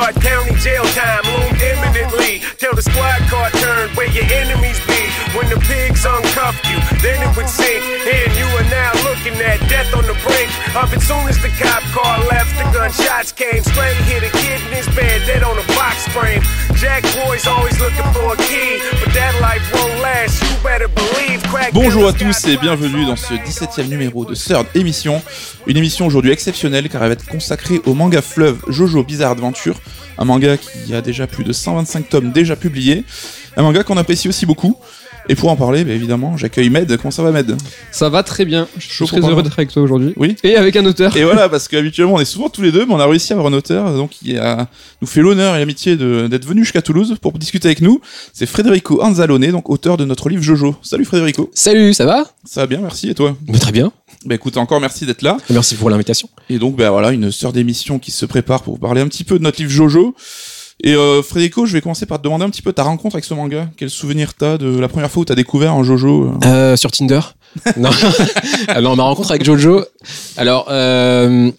Dark County jail time loomed imminently. Till the squad car turned where your enemies be. When the pigs uncuffed you, then it would sink. And you are now looking at death on the brink of it. Soon as the cop car left, the gunshots came. Straight hit a kid in his bed, dead on a box frame. Jack boys always looking for a key, but that life won't last. You better believe. Crack Bonjour à tous et bienvenue dans ce 17e numéro de Third Émission. Une émission aujourd'hui exceptionnelle car elle va être consacrée au manga fleuve Jojo Bizarre Adventure, un manga qui a déjà plus de 125 tomes déjà publiés, un manga qu'on apprécie aussi beaucoup. Et pour en parler, bah, évidemment, j'accueille Med. Comment ça va, Med? Ça va très bien. Je suis très heureux parler. d'être avec toi aujourd'hui. Oui. Et avec un auteur. Et voilà, parce qu'habituellement on est souvent tous les deux, mais on a réussi à avoir un auteur, donc qui a, nous fait l'honneur et l'amitié d'être venu jusqu'à Toulouse pour discuter avec nous. C'est Federico Anzalone, donc auteur de notre livre Jojo. Salut Federico. Salut, ça va? Ça va bien, merci. Et toi? Très bien. Bah écoute, encore merci d'être là. Merci pour l'invitation. Et donc, bah voilà, une sœur d'émission qui se prépare pour vous parler un petit peu de notre livre Jojo. Et euh, Frédérico, je vais commencer par te demander un petit peu ta rencontre avec ce manga. Quel souvenir t'as de la première fois où t'as découvert un Jojo euh Euh, sur Tinder Non. Ah non, ma rencontre avec Jojo. Alors, euh,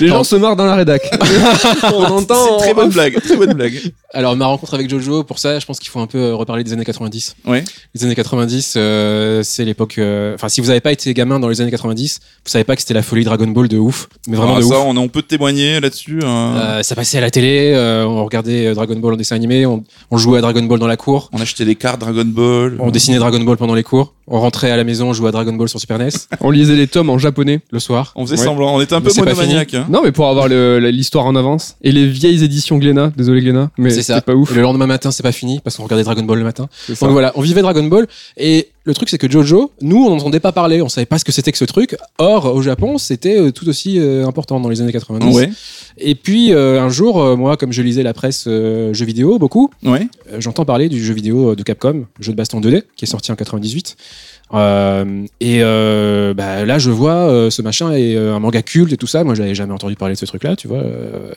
Les gens se marrent dans la rédac. On entend. Très bonne blague, très bonne blague. alors ma rencontre avec Jojo, pour ça, je pense qu'il faut un peu reparler des années 90. Ouais. Les années 90, euh, c'est l'époque. euh, Enfin, si vous n'avez pas été gamin dans les années 90, vous savez pas que c'était la folie Dragon Ball de ouf. Mais vraiment Ah, de ça, ouf. on, on peut témoigner là-dessus. hein. Euh, ça passait à la télé, euh, on regardait euh, Dragon Ball en dessin animé, on, on jouait à Dragon Ball dans la cour, On achetait des cartes Dragon Ball. on dessinait Dragon Ball pendant les cours, on rentrait à la maison, on jouait à Dragon Ball sur Super NES On lisait les tomes en japonais. le soir. On faisait Ouais. semblant. On était un Mais peu monomaniaque. Hein. Non, mais pour avoir l'histoire en avance. Et les vieilles éditions Glénat. Désolé Glénat. Mais C'est pas ouf. Et le lendemain matin, c'est pas fini parce qu'on regardait Dragon Ball le matin. Donc voilà, on vivait Dragon Ball et le truc c'est que Jojo, nous on n'entendait pas parler, on savait pas ce que c'était que ce truc. Or au Japon, c'était euh, tout aussi euh, important dans les années 90. Ouais, Et puis euh, un jour, euh, moi comme je lisais la presse euh, jeux vidéo beaucoup, ouais. euh, j'entends parler du jeu vidéo de Capcom, jeu de baston 2D qui est sorti en 98. Euh, et euh, bah, là, je vois euh, ce machin et euh, un manga culte et tout ça. Moi, j'avais jamais entendu parler de ce truc-là, tu vois. euh,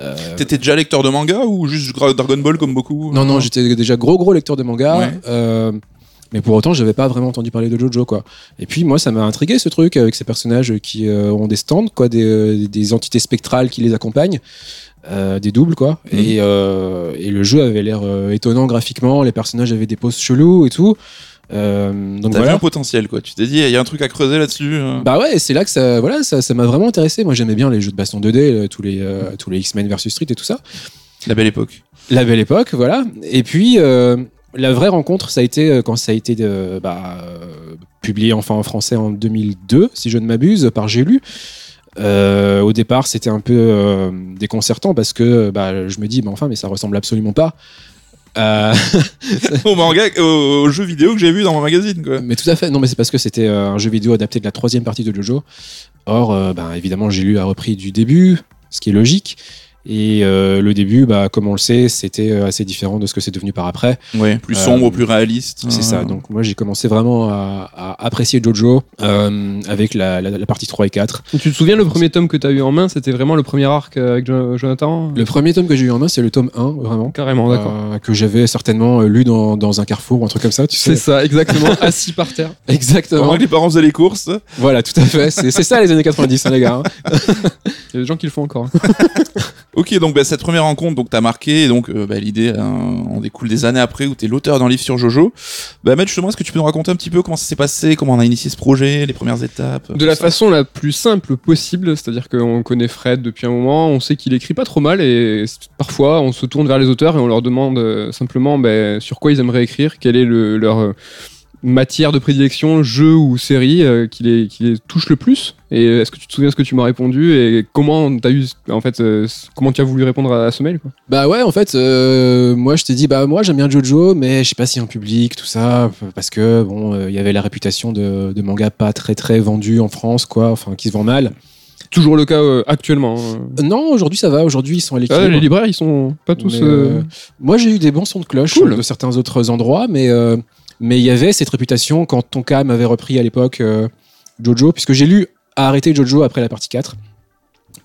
euh, T'étais déjà lecteur de manga ou juste Dragon Ball comme beaucoup? Non, non, j'étais déjà gros, gros lecteur de manga. Ouais. euh, mais pour autant, j'avais pas vraiment entendu parler de Jojo, quoi. Et puis, moi, ça m'a intrigué ce truc avec ces personnages qui euh, ont des stands, quoi, des, des entités spectrales qui les accompagnent, euh, des doubles, quoi. Mhm. Et, euh, et le jeu avait l'air euh, étonnant graphiquement, les personnages avaient des poses chelous et tout. Euh, donc T'avais voilà. un potentiel, quoi. Tu t'es dit, il y a un truc à creuser là-dessus. euh. Bah ouais, c'est là que ça, voilà, ça, ça m'a vraiment intéressé. Moi, j'aimais bien les jeux de baston 2D, euh, tous les, euh, tous les X-Men versus Street et tout ça. La belle époque. La belle époque, voilà. Et puis, euh, la vraie rencontre, ça a été quand ça a été bah, publié enfin en français en 2002, si je ne m'abuse, par J'ai lu. Euh, au départ, c'était un peu euh, déconcertant parce que bah, je me dis, mais enfin, mais ça ressemble absolument pas. Euh, au manga, au, au jeu vidéo que j'ai vu dans mon magazine, quoi. mais tout à fait, non, mais c'est parce que c'était euh, un jeu vidéo adapté de la troisième partie de Jojo. Or, euh, ben, évidemment, j'ai lu a repris du début, ce qui est logique. Et euh, le début, bah, comme on le sait, c'était euh, assez différent de ce que c'est devenu par après. Ouais, plus Euh, sombre, plus réaliste. C'est Euh, ça. Donc moi, j'ai commencé vraiment à, à apprécier Jojo euh, avec la, la- la partie 3 et 4. Tu te souviens le premier tome que t'as eu en main? C'était vraiment le premier arc euh, avec Jo- Jonathan? Le premier tome que j'ai eu en main, c'est le tome 1, vraiment. Carrément, d'accord. Euh, que j'avais certainement euh, lu dans, dans un carrefour ou un truc comme ça, tu C'est sais. ça, exactement. Assis par terre. Exactement. Pendant que les parents faisaient les courses. Voilà, tout à fait. C'est c'est ça les années 90, hein, les gars. hein. Il y a des gens qui le font encore. Ok, donc bah, cette première rencontre, donc t'as marqué, et donc euh, bah, l'idée euh, en découle des années après où t'es l'auteur d'un livre sur Jojo. Bah Matt, justement, est-ce que tu peux nous raconter un petit peu comment ça s'est passé, comment on a initié ce projet, les premières étapes De la ça façon la plus simple possible, c'est-à-dire qu'on connaît Fred depuis un moment, on sait qu'il écrit pas trop mal et parfois on se tourne vers les auteurs et on leur demande euh, simplement ben, sur quoi ils aimeraient écrire, quelle est le- leur matière de prédilection, jeu ou série euh, qui, les, qui les touche le plus. Et est-ce que tu te souviens ce que tu m'as répondu et comment t'as eu, en fait, euh, comment tu as voulu répondre à, à ce mail quoi Bah ouais, en fait, euh, moi je t'ai dit, bah moi j'aime bien Jojo, mais je sais pas si un public, tout ça, parce que bon, euh, il y avait la réputation de, de manga pas très très vendu en France, quoi, enfin qui se vend mal. Toujours le cas euh, actuellement. hein. Euh, Non, aujourd'hui ça va, aujourd'hui ils sont à Ah, l'équilibre. les libraires, ils sont pas tous. Euh, Moi j'ai eu des bons sons de cloche Cool. de certains autres endroits, mais mais il y avait cette réputation quand Tonka m'avait repris à l'époque euh, Jojo, puisque j'ai lu à arrêter Jojo après la partie 4.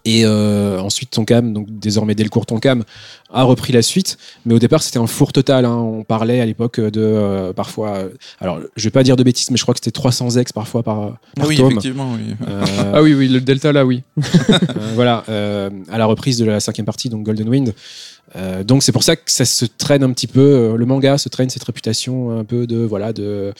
Et euh, ensuite, Tonkam, donc désormais Delcourt Tonkam, a repris la suite. Mais au départ, c'était un four total. hein. On parlait à l'époque de euh, parfois. euh, alors, je vais pas dire de bêtises, mais je crois que c'était 300 ex parfois par, par Ah oui, tome. effectivement, oui. Euh, Ah oui, oui, le Delta là, oui. euh, voilà, euh, à la reprise de la cinquième partie, donc Golden Wind. Euh, donc c'est pour ça que ça se traîne un petit peu. euh, Le manga se traîne cette réputation un peu de voilà de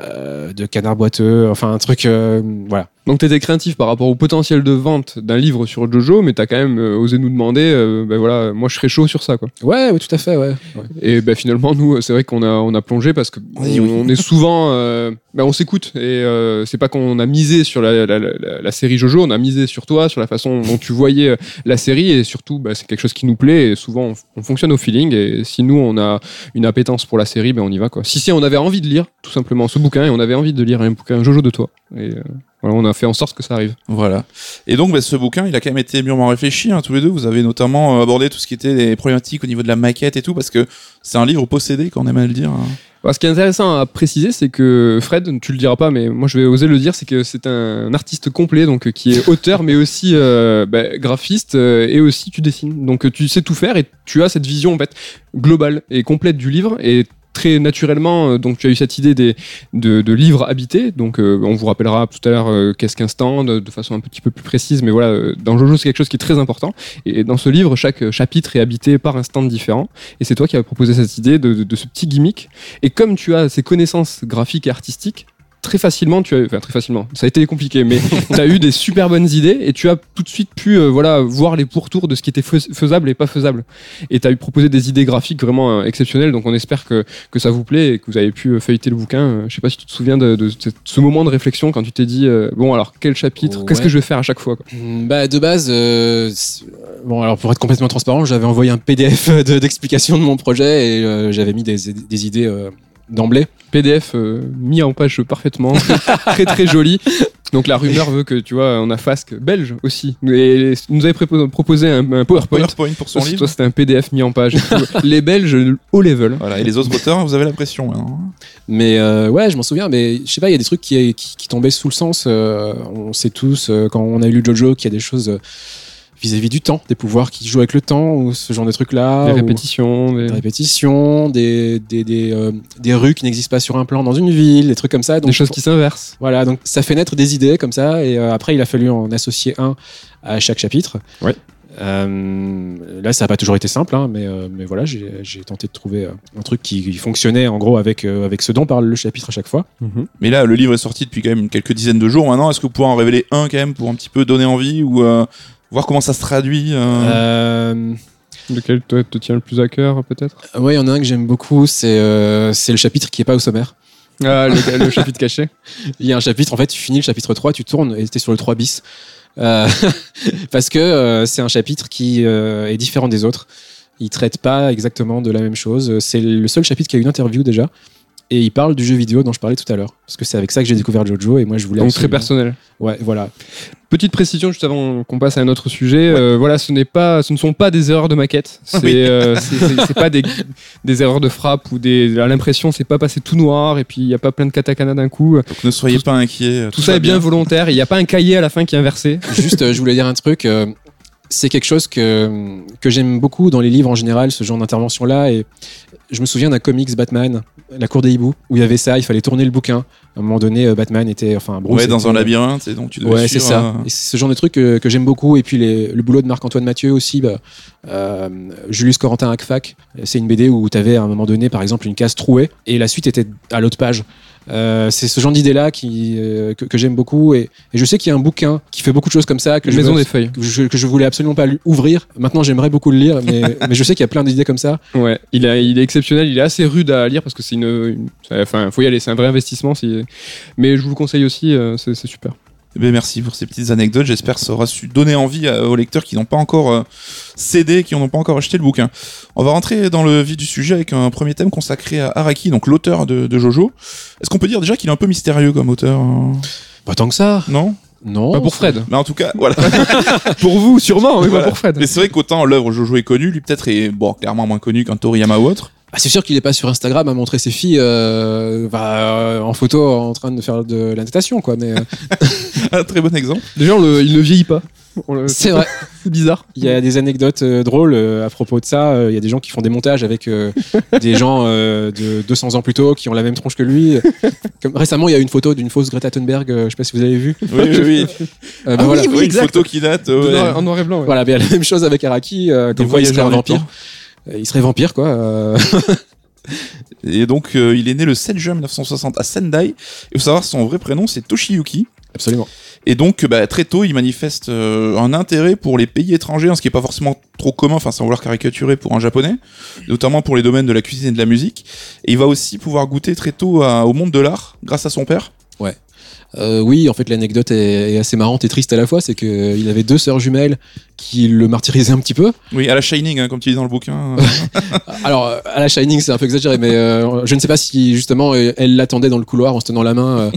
euh, de canard boiteux. Enfin un truc euh, voilà. Donc t'étais craintif par rapport au potentiel de vente d'un livre sur Jojo, mais t'as quand même euh, osé nous demander, euh, ben voilà, moi je serais chaud sur ça, quoi. Ouais, ouais, tout à fait, ouais. ouais. Et ben finalement, nous, c'est vrai qu'on a, on a plongé parce que Oui, on, oui. on est souvent, euh, ben, on s'écoute et euh, c'est pas qu'on a misé sur la, la, la- la série Jojo, on a misé sur toi, sur la façon dont tu voyais euh, la série et surtout, ben, c'est quelque chose qui nous plaît et souvent on, on fonctionne au feeling et si nous on a une appétence pour la série, ben on y va quoi. Si si on avait envie de lire tout simplement ce bouquin et on avait envie de lire un bouquin Jojo de toi et euh, on a fait en sorte que ça arrive. Voilà. Et donc, bah, ce bouquin, il a quand même été mûrement réfléchi, hein, tous les deux. Vous avez notamment euh, abordé tout ce qui était les problématiques au niveau de la maquette et tout, parce que c'est un livre possédé, qu'on aime à le dire. hein. Alors, ce qui est intéressant à préciser, c'est que Fred, tu le diras pas, mais moi je vais oser le dire, c'est que c'est un artiste complet, donc qui est auteur, mais aussi euh, bah, graphiste, euh, et aussi tu dessines. Donc tu sais tout faire et tu as cette vision en fait globale et complète du livre et très naturellement, euh, donc tu as eu cette idée des, de, livres habités. Donc euh, on vous rappellera tout à l'heure euh, qu'est-ce qu'un stand de façon un petit peu plus précise, mais voilà, dans Jojo c'est quelque chose qui est très important. Et dans ce livre, chaque chapitre est habité par un stand différent. Et c'est toi qui as proposé cette idée de ce petit gimmick. Et comme tu as ces connaissances graphiques et artistiques, très facilement, tu as, enfin très facilement, ça a été compliqué, mais tu as eu des super bonnes idées et tu as tout de suite pu euh, voilà, voir les pourtours de ce qui était fais- faisable et pas faisable. Et tu as eu proposé des idées graphiques vraiment euh, exceptionnelles, donc on espère que, que ça vous plaît et que vous avez pu euh, feuilleter le bouquin. Je sais pas si tu te souviens de, de ce- ce moment de réflexion quand tu t'es dit, euh, bon alors quel chapitre, Ouais. qu'est-ce que je vais faire à chaque fois quoi. Mm, Bah de base, bon alors pour être complètement transparent, j'avais envoyé un PDF de- d'explication de, mon projet et j'avais mis des, des idées d'emblée. PDF euh, mis en page parfaitement, très très joli. Donc la rumeur veut que tu vois, on a Fasque belge aussi. Et il nous avait proposé un, un PowerPoint. PowerPoint pour son Toi, livre. toi, c'était un PDF mis en page. Les Belges haut level. Voilà. Et les autres auteurs, vous avez la pression maintenant. Mais euh, ouais, je m'en souviens, mais je sais pas, il y a des trucs qui, qui, qui tombaient sous le sens. euh, on sait tous, euh, quand on a lu Jojo, qu'il y a des choses vis-à-vis du temps, des pouvoirs qui jouent avec le temps, ou ce genre de trucs-là. Des répétitions. des- Des répétitions, des, des, des, euh, des rues qui n'existent pas sur un plan dans une ville, des trucs comme ça. Donc, des choses qui s'inversent. Voilà, donc ça fait naître des idées comme ça, et euh, après il a fallu en associer un à chaque chapitre. Ouais. Euh, là, ça n'a pas toujours été simple, hein, mais, euh, mais voilà, j'ai j'ai tenté de trouver euh, un truc qui, qui fonctionnait en gros avec, euh, avec ce dont parle le chapitre à chaque fois. Mais là, le livre est sorti depuis quand même quelques dizaines de jours maintenant. Est-ce que vous pouvez en révéler un quand même pour un petit peu donner envie ou euh, voir comment ça se traduit euh, Euh, Lequel toi, te tient le plus à cœur, peut-être? Ouais, il y en a un que j'aime beaucoup, c'est euh, c'est le chapitre qui est pas au sommaire. Ah, le, le chapitre caché. Il y a un chapitre, en fait, tu finis le chapitre 3, tu tournes et tu es sur le 3 bis. Euh, parce que euh, c'est un chapitre qui euh, est différent des autres. Il traite pas exactement de la même chose. C'est le seul chapitre qui a une interview déjà. Et il parle du jeu vidéo dont je parlais tout à l'heure. Parce que c'est avec ça que j'ai découvert Jojo et moi je voulais. Donc très personnel. Ouais, voilà. Petite précision juste avant qu'on passe à un autre sujet. euh, voilà, ce n'est pas, ce ne sont pas des erreurs de maquette. C'est, Oui. euh, c'est, pas des, des erreurs de frappe ou des. À l'impression, c'est pas passé tout noir et puis il y a pas plein de katakana d'un coup. Donc ne soyez pas inquiets. Tout ça est bien volontaire. Il n'y a pas un cahier à la fin qui est inversé. Juste, euh, je voulais dire un truc. euh, c'est quelque chose que, que j'aime beaucoup dans les livres en général, ce genre d'intervention-là. Et je me souviens d'un comics Batman, La Cour des Hiboux, où il y avait ça, il fallait tourner le bouquin. À un moment donné, euh, Batman était. Enfin, Bruce Ouais, dans un labyrinthe, et donc tu dois Ouais, c'est ça. euh, Et c'est ce genre de truc que, que j'aime beaucoup. Et puis les- le boulot de Marc-Antoine Mathieu aussi. Bah, euh, Julius Corentin Hackfack, c'est une BD où tu avais à un moment donné, par exemple, une case trouée et la suite était à l'autre page. Euh, c'est ce genre d'idée-là qui, euh, que, que j'aime beaucoup. Et, et je sais qu'il y a un bouquin qui fait beaucoup de choses comme ça que je, Maison veux- des feuilles. que je, que je voulais absolument pas ouvrir. Maintenant, j'aimerais beaucoup le lire, mais, mais je sais qu'il y a plein d'idées comme ça. Ouais, il, a- il est exceptionnel, il est assez rude à lire parce que c'est une, une- enfin, faut y aller, c'est un vrai investissement. Mais je vous le conseille aussi, euh, c'est super. Eh bien, merci pour ces petites anecdotes. J'espère que ça aura su donner envie aux lecteurs qui n'ont pas encore euh, cédé, qui n'ont pas encore acheté le bouquin. On va rentrer dans le vif du sujet avec un premier thème consacré à Araki, donc l'auteur de, de Jojo. Est-ce qu'on peut dire déjà qu'il est un peu mystérieux comme auteur euh, Pas tant que ça. Non? Non. Pas pour Fred. Mais en tout cas, voilà. pour vous, sûrement, mais Voilà. pas pour Fred. Mais c'est vrai qu'autant l'œuvre Jojo est connue, lui peut-être est bon, clairement moins connu qu'un Toriyama ou autre. Ah, c'est sûr qu'il est pas sur Instagram à montrer ses filles euh, bah, euh, en photo en train de faire de la natation, quoi. Mais euh, un très bon exemple. Déjà, on le- il ne vieillit pas. C'est vrai. C'est bizarre. Il y a des anecdotes euh, drôles euh, à propos de ça. Euh, Il y a des gens qui font des montages avec euh, des gens euh, de 200 ans plus tôt qui ont la même tronche que lui. Comme récemment, il y a une photo d'une fausse Greta Thunberg. euh, je sais pas si vous avez vu. Oui, oui, oui. Euh, bah Ah voilà. oui, Oui, une exact. photo qui date. De ouais. noir- en noir et blanc. ouais. Voilà, mais il y a la même chose avec Araki. euh, Des comme quoi il serait voyageurs un vampire. Euh, Il serait vampire, quoi. euh. Et donc, euh, il est né le 7 juin 1960 à Sendai. Et il faut savoir, son vrai prénom, c'est Toshiyuki. Absolument. Et donc, bah, très tôt, il manifeste euh, un intérêt pour les pays étrangers, hein, ce qui est pas forcément trop commun, enfin, sans vouloir caricaturer pour un japonais, notamment pour les domaines de la cuisine et de la musique. Et il va aussi pouvoir goûter très tôt à- au monde de l'art, grâce à son père. Euh, oui, en fait, l'anecdote est, est assez marrante et triste à la fois. C'est qu'il avait deux sœurs jumelles qui le martyrisaient un petit peu. Oui, à la Shining, hein, comme tu dis dans le bouquin. Alors, à la Shining, c'est un peu exagéré, mais euh, je ne sais pas si justement elle l'attendait dans le couloir en se tenant la main.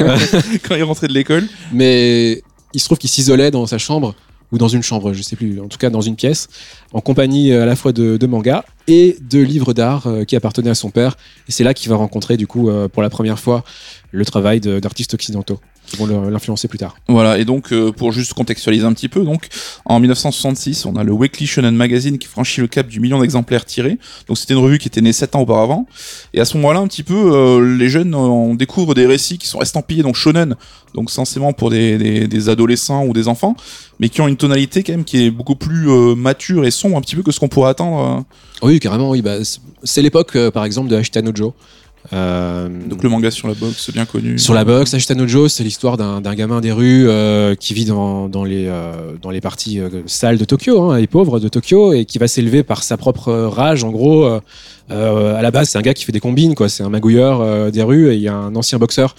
euh, quand il rentrait de l'école. mais il se trouve qu'il s'isolait dans sa chambre ou dans une chambre, je sais plus, en tout cas dans une pièce, en compagnie euh, à la fois de, de mangas et de livres d'art euh, qui appartenaient à son père. Et c'est là qu'il va rencontrer du coup euh, pour la première fois le travail d'artistes occidentaux qui vont l'influencer plus tard. Voilà, et donc euh, pour juste contextualiser un petit peu, donc en 1966, on a le Weekly Shonen Magazine qui franchit le cap du million d'exemplaires tirés. Donc c'était une revue qui était née 7 ans auparavant. Et à ce moment-là, un petit peu, euh, les jeunes, euh, on découvre des récits qui sont estampillés donc shonen, donc censément pour des, des, des adolescents ou des enfants, mais qui ont une tonalité quand même qui est beaucoup plus euh, mature et sombre un petit peu que ce qu'on pourrait attendre. Oui, carrément, oui. Bah, c'est- l'époque, euh, par exemple, de Ashita no Joe. Euh, Donc le manga sur la boxe, bien connu. Sur la boxe, Ashita no Joe, c'est l'histoire d'un gamin des rues euh, qui vit dans, dans, les, euh, dans les parties euh, sales de Tokyo, hein, et pauvres de Tokyo, et qui va s'élever par sa propre rage. En gros, euh, euh, à la base, c'est un gars qui fait des combines, quoi. C'est un magouilleur des rues, et il y a un ancien boxeur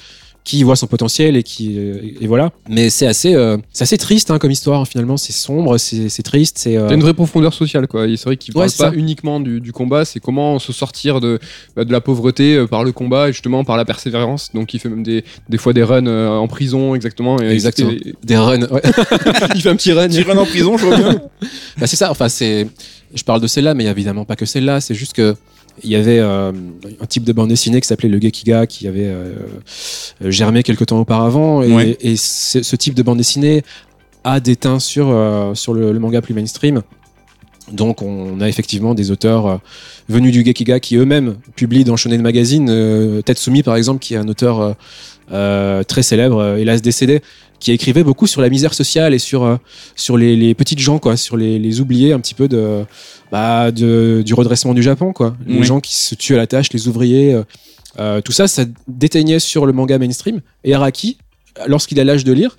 qui voit son potentiel et qui euh, et voilà. Mais c'est assez, euh, c'est assez triste hein, comme histoire. hein, finalement, c'est sombre, c'est triste, c'est. euh, Il y a une vraie profondeur sociale, quoi. C'est vrai qu'il Ouais, parle pas ça. uniquement du, du combat, c'est comment se sortir de, bah, de la pauvreté euh, par le combat et justement par la persévérance. Donc il fait même des, des fois des runs euh, en prison, exactement. Et- Exactement. et- des runs. ouais. il fait un petit run. Tyrann en prison, je vois bien. Bah, c'est ça, enfin, c'est. Je parle de celle-là, mais il y a évidemment pas que celle-là. C'est juste que. Il y avait euh, un type de bande dessinée qui s'appelait le Gekiga qui avait euh, euh, germé quelque temps auparavant. Et, Ouais. et ce, type de bande dessinée a des teints sur, sur le, le manga plus mainstream. Donc on a effectivement des auteurs venus du Gekiga qui eux-mêmes publient dans Shonen Magazine. Tetsumi par exemple, qui est un auteur euh, très célèbre, euh, hélas décédé, qui écrivait beaucoup sur la misère sociale et sur, euh, sur les, les petites gens, quoi, sur les, les oubliés un petit peu de, bah, de, du redressement du Japon. Quoi. Les Oui. gens qui se tuent à la tâche, les ouvriers, euh, tout ça, ça déteignait sur le manga mainstream. Et Araki, lorsqu'il a l'âge de lire,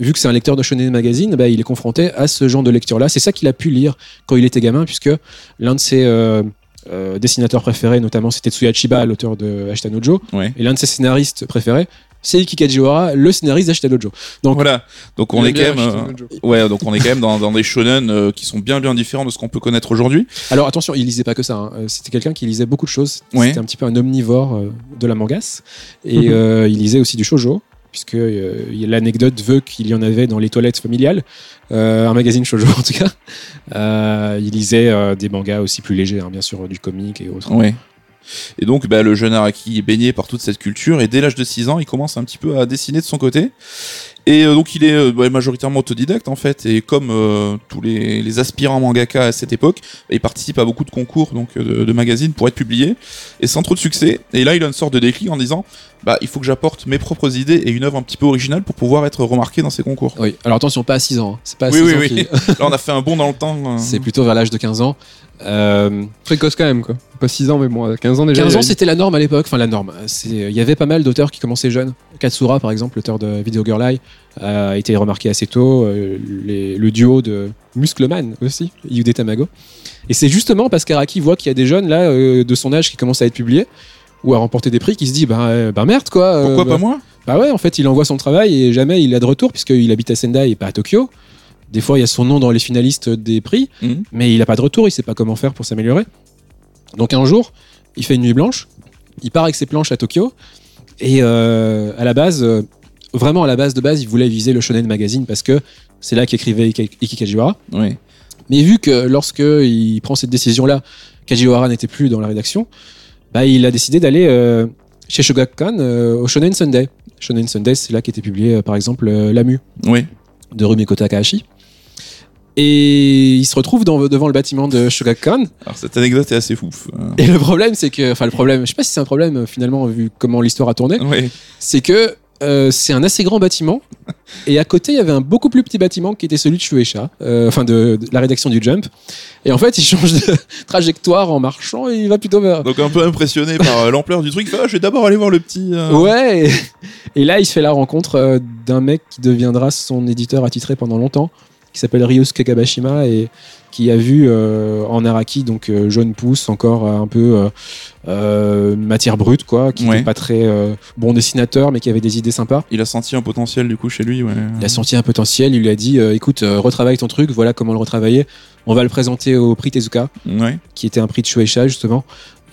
vu que c'est un lecteur de Shonen Magazine, bah, il est confronté à ce genre de lecture-là. C'est ça qu'il a pu lire quand il était gamin, puisque l'un de ses euh, dessinateurs préférés, notamment, c'était Tetsuya Chiba, l'auteur de Ashita no Joe, Ouais. et l'un de ses scénaristes préférés, c'est Iki Kajiwara, le scénariste d'Ashita no Joe. Donc, Voilà. Donc on est quand même. Euh. Ouais, donc on est quand même dans, dans des shonen euh, qui sont bien bien différents de ce qu'on peut connaître aujourd'hui. Alors attention, il lisait pas que ça. hein. C'était quelqu'un qui lisait beaucoup de choses. Ouais. C'était un petit peu un omnivore euh, de la mangasse. Et euh, il lisait aussi du shojo, puisque euh, l'anecdote veut qu'il y en avait dans les toilettes familiales, Euh, un magazine shojo en tout cas. Euh, il lisait des mangas aussi plus légers, hein, bien sûr, du comic et autres. Et donc, bah, le jeune Araki est baigné par toute cette culture et dès l'âge de 6 ans, il commence un petit peu à dessiner de son côté. Et euh, donc, il est euh, bah, majoritairement autodidacte en fait. Et comme euh, tous les, les aspirants mangaka à cette époque, il participe à beaucoup de concours donc de, de magazines pour être publié et sans trop de succès. Et là, il a une sorte de déclic en disant bah, il faut que j'apporte mes propres idées et une œuvre un petit peu originale pour pouvoir être remarqué dans ces concours. Oui. Alors attention, pas à 6 ans. hein. C'est pas à Oui, 6 oui, ans oui. Là, on a fait un bond dans le temps. euh. C'est plutôt vers l'âge de 15 ans. Euh, Précoce quand même, quoi. Pas 6 ans, mais bon, à 15 ans déjà. 15 il ans, c'était la norme à l'époque. Enfin, la norme. C'est- Il y avait pas mal d'auteurs qui commençaient jeunes. Katsura, par exemple, l'auteur de Video Girl Eye, a été remarqué assez tôt. Euh, les- le duo de Muscleman aussi, Yude Tamago. Et c'est justement parce qu'Araki voit qu'il y a des jeunes là euh, de son âge qui commencent à être publiés ou à remporter des prix qui se dit bah, euh, bah merde quoi. euh, Pourquoi bah, pas moi? Bah ouais, en fait, il envoie son travail et jamais il a de retour puisqu'il habite à Sendai et pas à Tokyo. Des fois, il y a son nom dans les finalistes des prix, Mhm. mais il a pas de retour, il sait pas comment faire pour s'améliorer. Donc un jour, il fait une nuit blanche, il part avec ses planches à Tokyo et euh, à la base, euh, vraiment à la base de base, il voulait viser le Shonen Magazine parce que c'est là qu'écrivait Iki Kajiwara. Oui. Mais vu que lorsque il prend cette décision-là, Kajiwara n'était plus dans la rédaction, bah, il a décidé d'aller euh, chez Shogakukan au Shonen Sunday. Shonen Sunday, c'est là qu'était publié par exemple Lamu Oui. de Rumiko Takahashi. Et il se retrouve dans- devant le bâtiment de Shogakukan. Alors cette anecdote est assez fouf. Euh, Et le problème, c'est que, enfin, le problème, je sais pas si c'est un problème euh, finalement, vu comment l'histoire a tourné, ouais. c'est que euh, c'est un assez grand bâtiment. Et à côté, il y avait un beaucoup plus petit bâtiment qui était celui de Shueisha, euh, enfin de, de la rédaction du Jump. Et en fait, il change de trajectoire en marchant et il va plutôt vers. Donc un peu impressionné par l'ampleur du truc, Ah, je vais d'abord aller voir le petit. euh, Ouais. Et, et là, il se fait la rencontre d'un mec qui deviendra son éditeur attitré pendant longtemps, qui s'appelle Ryusuke Kabashima et qui a vu euh, en Araki donc euh, jaune pousse encore euh, un peu euh, matière brute quoi, qui Ouais. n'est pas très bon dessinateur mais qui avait des idées sympas. Il a senti un potentiel du coup chez lui. Ouais. Il a senti un potentiel, il lui a dit écoute retravaille ton truc, voilà comment le retravailler. On va le présenter au prix Tezuka Ouais. qui était un prix de Shueisha justement.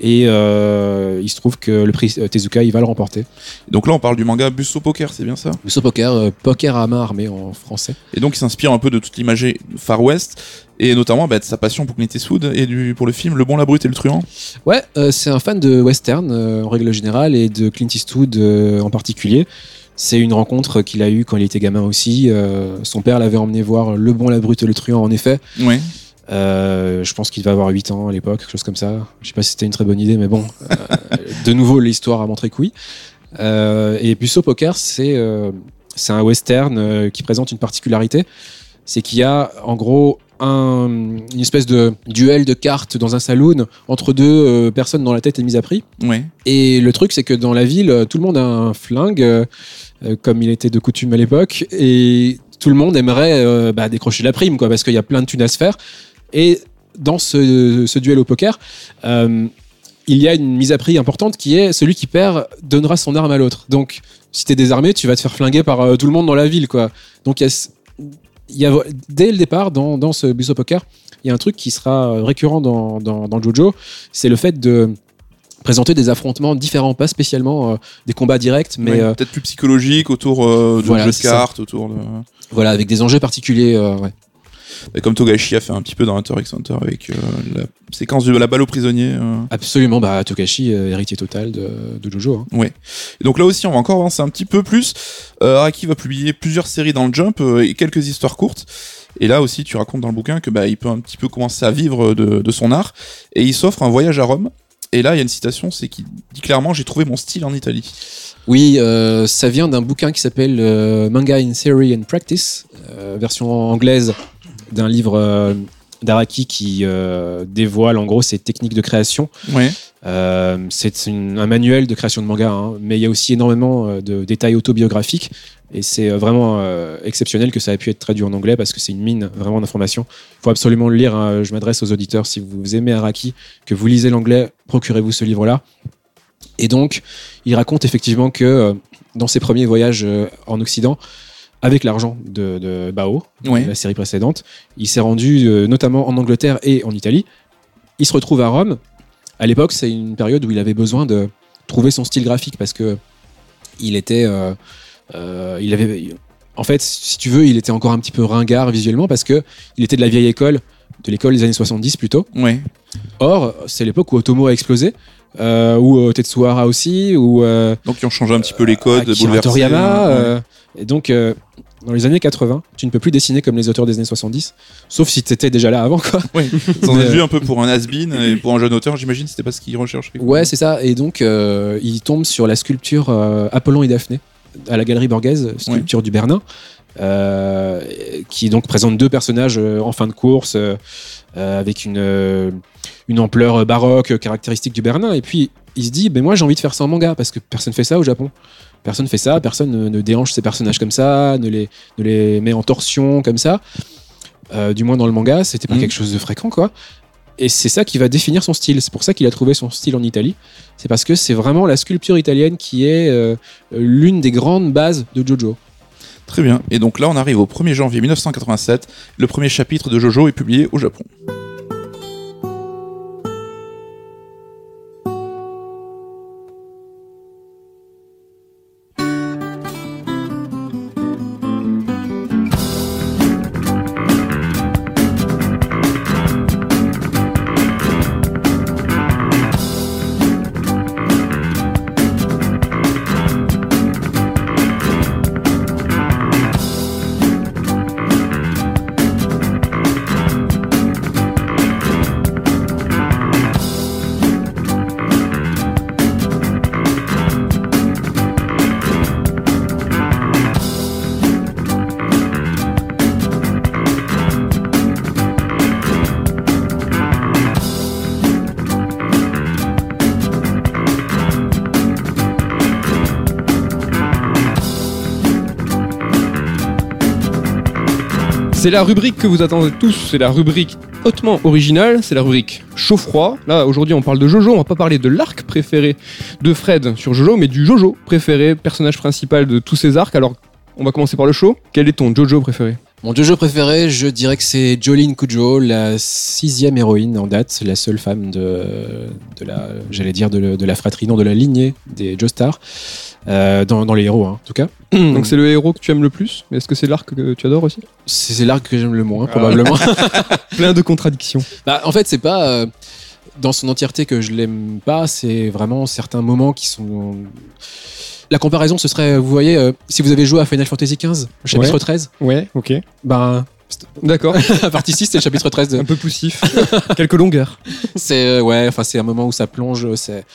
Et euh, il se trouve que le prix euh, Tezuka, il va le remporter. Donc là, on parle du manga Busso Poker, c'est bien ça? Musso Poker, euh, poker à main armée en français. Et donc, il s'inspire un peu de toute l'imagerie Far West, et notamment bah, de sa passion pour Clint Eastwood et du, pour le film Le Bon, la Brute et le Truand. Ouais, euh, c'est un fan de western euh, en règle générale et de Clint Eastwood euh, en particulier. C'est une rencontre qu'il a eue quand il était gamin aussi. Son père l'avait emmené voir Le Bon, la Brute et le Truand en effet. Ouais. Euh, je pense qu'il va avoir 8 ans à l'époque, quelque chose comme ça. Je sais pas si c'était une très bonne idée, mais bon. Euh, de nouveau, l'histoire a montré que oui. Euh, et Busso Poker, c'est c'est un western qui présente une particularité. C'est qu'il y a en gros un, une espèce de duel de cartes dans un saloon entre deux euh, personnes dont la tête est mise à prix. Ouais. Et le truc, c'est que dans la ville, tout le monde a un flingue, euh, comme il était de coutume à l'époque, et tout le monde aimerait euh, bah, décrocher la prime, quoi, parce qu'il y a plein de thunes à se faire. Et dans ce, ce duel au poker, euh, il y a une mise à prix importante qui est celui qui perd donnera son arme à l'autre. Donc, si t'es désarmé, tu vas te faire flinguer par euh, tout le monde dans la ville, quoi. Donc, il y a, y dès le départ dans, dans ce bus au poker, il y a un truc qui sera euh, récurrent dans, dans, dans Jojo, c'est le fait de présenter des affrontements différents, pas spécialement euh, des combats directs, mais Peut-être plus psychologique autour de Voilà, jeux de cartes, autour de. voilà, avec des enjeux particuliers. ouais. Comme Togashi a fait un petit peu dans Hunter x Hunter avec euh, la séquence de la balle aux prisonniers. euh. Absolument, bah, Tokashi, euh, héritier total de, de Jojo. hein. Et donc là aussi, on va encore avancer un petit peu plus. Euh, Araki va publier plusieurs séries dans le Jump et quelques histoires courtes. Et là aussi, tu racontes dans le bouquin que bah, il peut un petit peu commencer à vivre de, de son art. Et il s'offre un voyage à Rome. Et là, il y a une citation, c'est qu'il dit clairement J'ai trouvé mon style en Italie. Oui, euh, ça vient d'un bouquin qui s'appelle euh, Manga in Theory and Practice, euh, version anglaise d'un livre euh, d'Araki qui euh, dévoile en gros ses techniques de création. Ouais. Euh, c'est un manuel de création de manga, hein, mais il y a aussi énormément de détails autobiographiques et c'est vraiment euh, exceptionnel que ça ait pu être traduit en anglais parce que c'est une mine vraiment d'informations. Il faut absolument le lire. hein. Je m'adresse aux auditeurs si vous aimez Araki, que vous lisez l'anglais, procurez-vous ce livre-là. Et donc, il raconte effectivement que dans ses premiers voyages en Occident, avec l'argent de, de Bao, Ouais. la série précédente, il s'est rendu euh, notamment en Angleterre et en Italie. Il se retrouve à Rome. À l'époque, c'est une période où il avait besoin de trouver son style graphique parce que il était, euh, euh, il avait, en fait, si tu veux, il était encore un petit peu ringard visuellement parce que il était de la vieille école, de l'école des années 70 plutôt. Ouais. Or, c'est l'époque où Otomo a explosé, euh, ou euh, Tetsuhara aussi, ou euh, Donc, ils ont changé un petit peu les codes, Akira bouleversé. Toriyama. ouais. euh, et donc, euh, dans les années 80, tu ne peux plus dessiner comme les auteurs des années 70, sauf si tu étais déjà là avant, quoi. Ouais. Ça en Mais, est euh, vu un peu pour un has-been et pour un jeune auteur, j'imagine, c'était pas ce qu'il recherchait. quoi. Ouais, c'est ça. Et donc, euh, il tombe sur la sculpture euh, Apollon et Daphné à la Galerie Borghese, sculpture du Bernin, euh, qui donc présente deux personnages euh, en fin de course, euh, euh, avec une, euh, une ampleur baroque caractéristique du Bernin. Et puis, il se dit, ben moi j'ai envie de faire ça en manga, parce que personne fait ça au Japon. Personne fait ça, personne ne, ne déhanche ses personnages comme ça, ne les, ne les met en torsion comme ça. Euh, du moins dans le manga, c'était pas Mhm. quelque chose de fréquent, quoi. Et c'est ça qui va définir son style. C'est pour ça qu'il a trouvé son style en Italie. C'est parce que c'est vraiment la sculpture italienne qui est euh, l'une des grandes bases de Jojo. Très bien. Et donc là, on arrive au 1er janvier 1987. Le premier chapitre de Jojo est publié au Japon. C'est la rubrique que vous attendez tous, c'est la rubrique hautement originale, c'est la rubrique chaud-froid. Là, aujourd'hui, on parle de Jojo, on va pas parler de l'arc préféré de Fred sur Jojo, mais du Jojo préféré, personnage principal de tous ces arcs. Alors, on va commencer par le show. Quel est ton Jojo préféré? Mon Jojo préféré, je dirais que c'est Jolene Kujo, la sixième héroïne en date, la seule femme de, de la, j'allais dire de, la- de la fratrie, non de la lignée des Joestar, euh, dans, dans les héros hein, en tout cas. Donc, c'est le héros que tu aimes le plus, mais est-ce que c'est l'arc que tu adores aussi? C'est c'est l'arc que j'aime le moins probablement. Plein de contradictions. Bah, en fait, c'est pas euh, dans son entièreté que je l'aime pas, c'est vraiment certains moments qui sont. La comparaison, ce serait, vous voyez, euh, si vous avez joué à Final Fantasy XV, chapitre Ouais. 13, Ouais, ok. ben, D'accord. la partie 6, c'est le chapitre 13 de, Un peu poussif. Quelques longueurs. C'est euh, ouais, enfin c'est un moment où ça plonge. C'est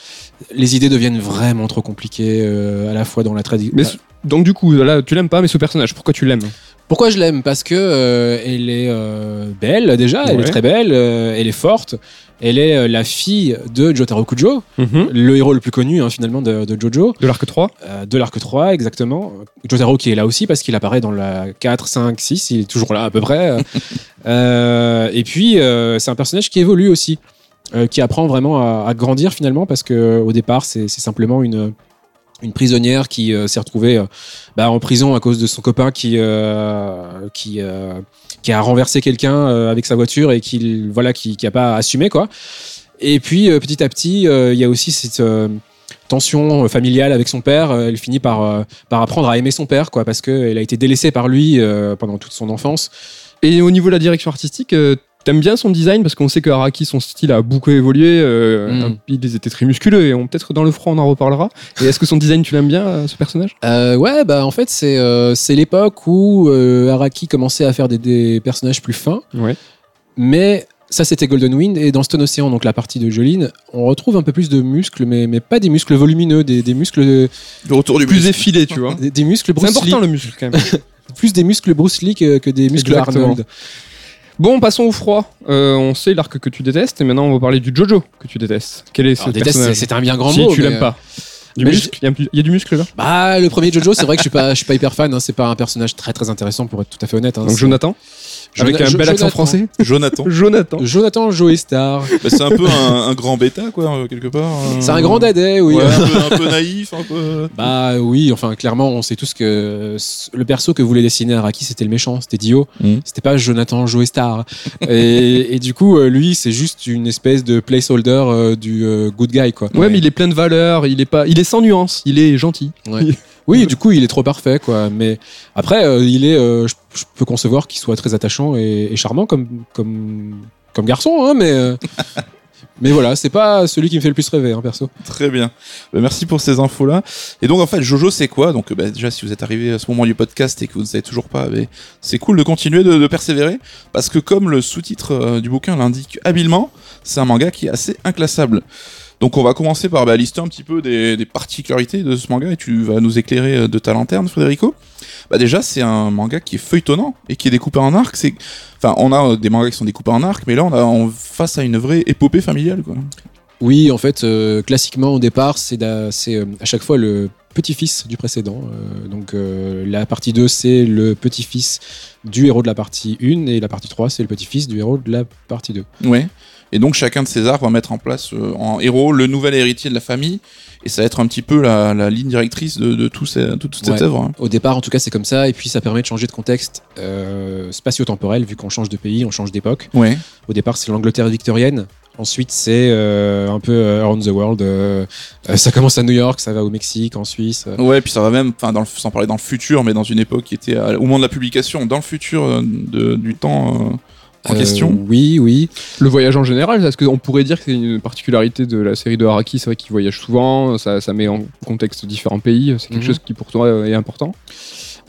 les idées deviennent vraiment trop compliquées euh, à la fois dans la. Mais ce- donc, du coup, là, tu l'aimes pas, mais ce personnage, pourquoi tu l'aimes? Pourquoi je l'aime? Parce que euh, elle est euh, belle déjà, elle est très belle, euh, elle est forte. Elle est la fille de Jotaro Kujo, Mhm. le héros le plus connu hein, finalement de, de Jojo, De l'arc 3 euh, de l'arc 3 exactement. Jotaro qui est là aussi parce qu'il apparaît dans la 4, 5, 6, il est toujours là à peu près. Et puis c'est un personnage qui évolue aussi, qui apprend vraiment à, à grandir finalement parce que au départ c'est simplement une une prisonnière qui euh, s'est retrouvée euh, bah, en prison à cause de son copain qui euh, qui euh, qui a renversé quelqu'un avec sa voiture et qui voilà qui qui a pas assumé quoi. Et puis petit à petit il y a aussi cette tension familiale avec son père. Elle finit par par apprendre à aimer son père quoi parce que elle a été délaissée par lui pendant toute son enfance. Et au niveau de la direction artistique, t'aimes bien son design parce qu'on sait que Araki, son style a beaucoup évolué. euh, Mm. Ils étaient très musculeux et on peut-être dans le froid on en reparlera. Et est-ce que son design tu l'aimes bien euh, ce personnage? Euh, ouais, bah en fait c'est euh, c'est l'époque où euh, Araki commençait à faire des, des personnages plus fins, Ouais. mais ça c'était Golden Wind et dans Stone Ocean, donc la partie de Jolene, on retrouve un peu plus de muscles, mais, mais pas des muscles volumineux, des, des muscles Le retour du Plus muscle. effilé, tu vois. des, des muscles C'est Bruce Lee, important le muscle quand même. plus des muscles Bruce Lee que, que des muscles Exactement. Arnold. Bon, passons au froid. Euh, on sait l'arc que tu détestes et maintenant on va parler du Jojo que tu détestes. Quel est ce Alors, déteste, c'est- personnage c'est un bien grand si mot. tu mais, l'aimes pas. Du mais muscle Il y, a un peu- il y a du muscle là Bah le premier Jojo, c'est vrai que je suis pas je suis pas hyper fan. hein, c'est pas un personnage très très intéressant pour être tout à fait honnête. hein, Donc c'est- Jonathan? Avec un bel accent Jonathan. français Jonathan. Jonathan. Jonathan Joey Star. Bah, c'est un peu un, un grand bêta, quoi, euh, quelque part. euh. C'est un grand dadais, oui. Ouais, un, peu, un peu naïf, un peu. Bah oui, enfin clairement, on sait tous que le perso que voulait dessiner Araki, c'était le méchant, c'était Dio. Mhm. C'était pas Jonathan Joestar. et, et du coup, euh, lui, c'est juste une espèce de placeholder euh, du euh, good guy, quoi. Ouais, mais il est plein de valeurs, il est pas, il est sans nuance, il est gentil. Ouais. Oui, du coup, il est trop parfait, quoi. Mais après, euh, il est, euh, je, je peux concevoir qu'il soit très attachant et, et charmant comme comme comme garçon, hein, mais. euh, Mais voilà, c'est pas celui qui me fait le plus rêver, hein, perso. Très bien. Bah, merci pour ces infos-là. Et donc, en fait, Jojo, c'est quoi? Donc, bah, déjà, si vous êtes arrivé à ce moment du podcast et que vous ne savez toujours pas, bah, c'est cool de continuer de, de persévérer. Parce que, comme le sous-titre euh, du bouquin l'indique habilement, c'est un manga qui est assez inclassable. Donc, on va commencer par bah, lister un petit peu des, des particularités de ce manga et tu vas nous éclairer euh, de ta lanterne, Frédérico. Bah, déjà, c'est un manga qui est feuilletonnant et qui est découpé en arc. C'est, enfin, on a euh, des mangas qui sont découpés en arc, mais là, on a on face à une vraie épopée familiale, quoi. Oui, en fait, euh, classiquement au départ, c'est euh, à chaque fois le petit-fils du précédent. Euh, donc euh, la partie 2, c'est le petit-fils du héros de la partie 1 et la partie 3, c'est le petit-fils du héros de la partie 2. Ouais. Et donc chacun de ces arcs va mettre en place euh, en héros le nouvel héritier de la famille. Et ça va être un petit peu la, la ligne directrice de, de tout ces- toute cette Ouais. œuvre. hein. Au départ, en tout cas, c'est comme ça, et puis ça permet de changer de contexte euh, spatio-temporel, vu qu'on change de pays, on change d'époque. Ouais. Au départ, c'est l'Angleterre victorienne. Ensuite, c'est euh, un peu euh, around the world. euh, ça commence à New York, ça va au Mexique, en Suisse. Ouais, puis ça va même, enfin, sans parler dans le futur, mais dans une époque qui était à- au moment de la publication, dans le futur de- du temps en Euh, question. Oui, oui. Le voyage en général, est-ce qu'on pourrait dire que c'est une particularité de la série de Haraki C'est vrai qu'il voyage souvent, ça, ça met en contexte différents pays, c'est quelque Mhm. chose qui pour toi est important?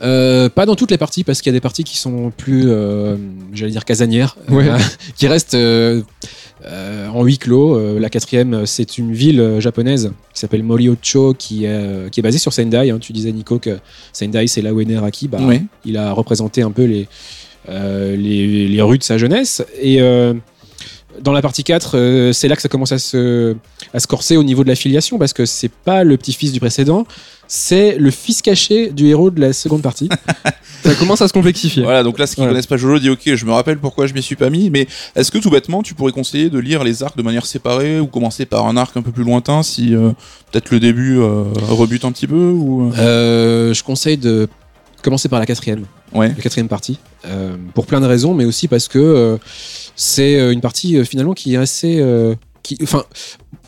Euh, pas dans toutes les parties, parce qu'il y a des parties qui sont plus, euh, j'allais dire, casanières, Ouais. euh, qui restent en huis clos. La quatrième, c'est une ville japonaise qui s'appelle Moriocho, qui, est, qui est basée sur Sendai. hein. Tu disais, Nico, que Sendai, c'est là où est né Araki. Bah, Ouais. Il a représenté un peu les, les, les rues de sa jeunesse. Et euh, dans la partie 4, euh, c'est là que ça commence à se, à se corser au niveau de la filiation, parce que c'est pas le petit-fils du précédent, c'est le fils caché du héros de la seconde partie. Ça commence à se complexifier. Voilà, donc là, ceux qui Voilà. connaissent pas Jojo dit ok, je me rappelle pourquoi je m'y suis pas mis, mais est-ce que tout bêtement, tu pourrais conseiller de lire les arcs de manière séparée ou commencer par un arc un peu plus lointain si euh, peut-être le début euh, rebute un petit peu ou euh, Euh, je conseille de commencer par la quatrième, ouais. la quatrième partie, euh, pour plein de raisons, mais aussi parce que euh, c'est euh, une partie finalement qui est assez, qui, enfin,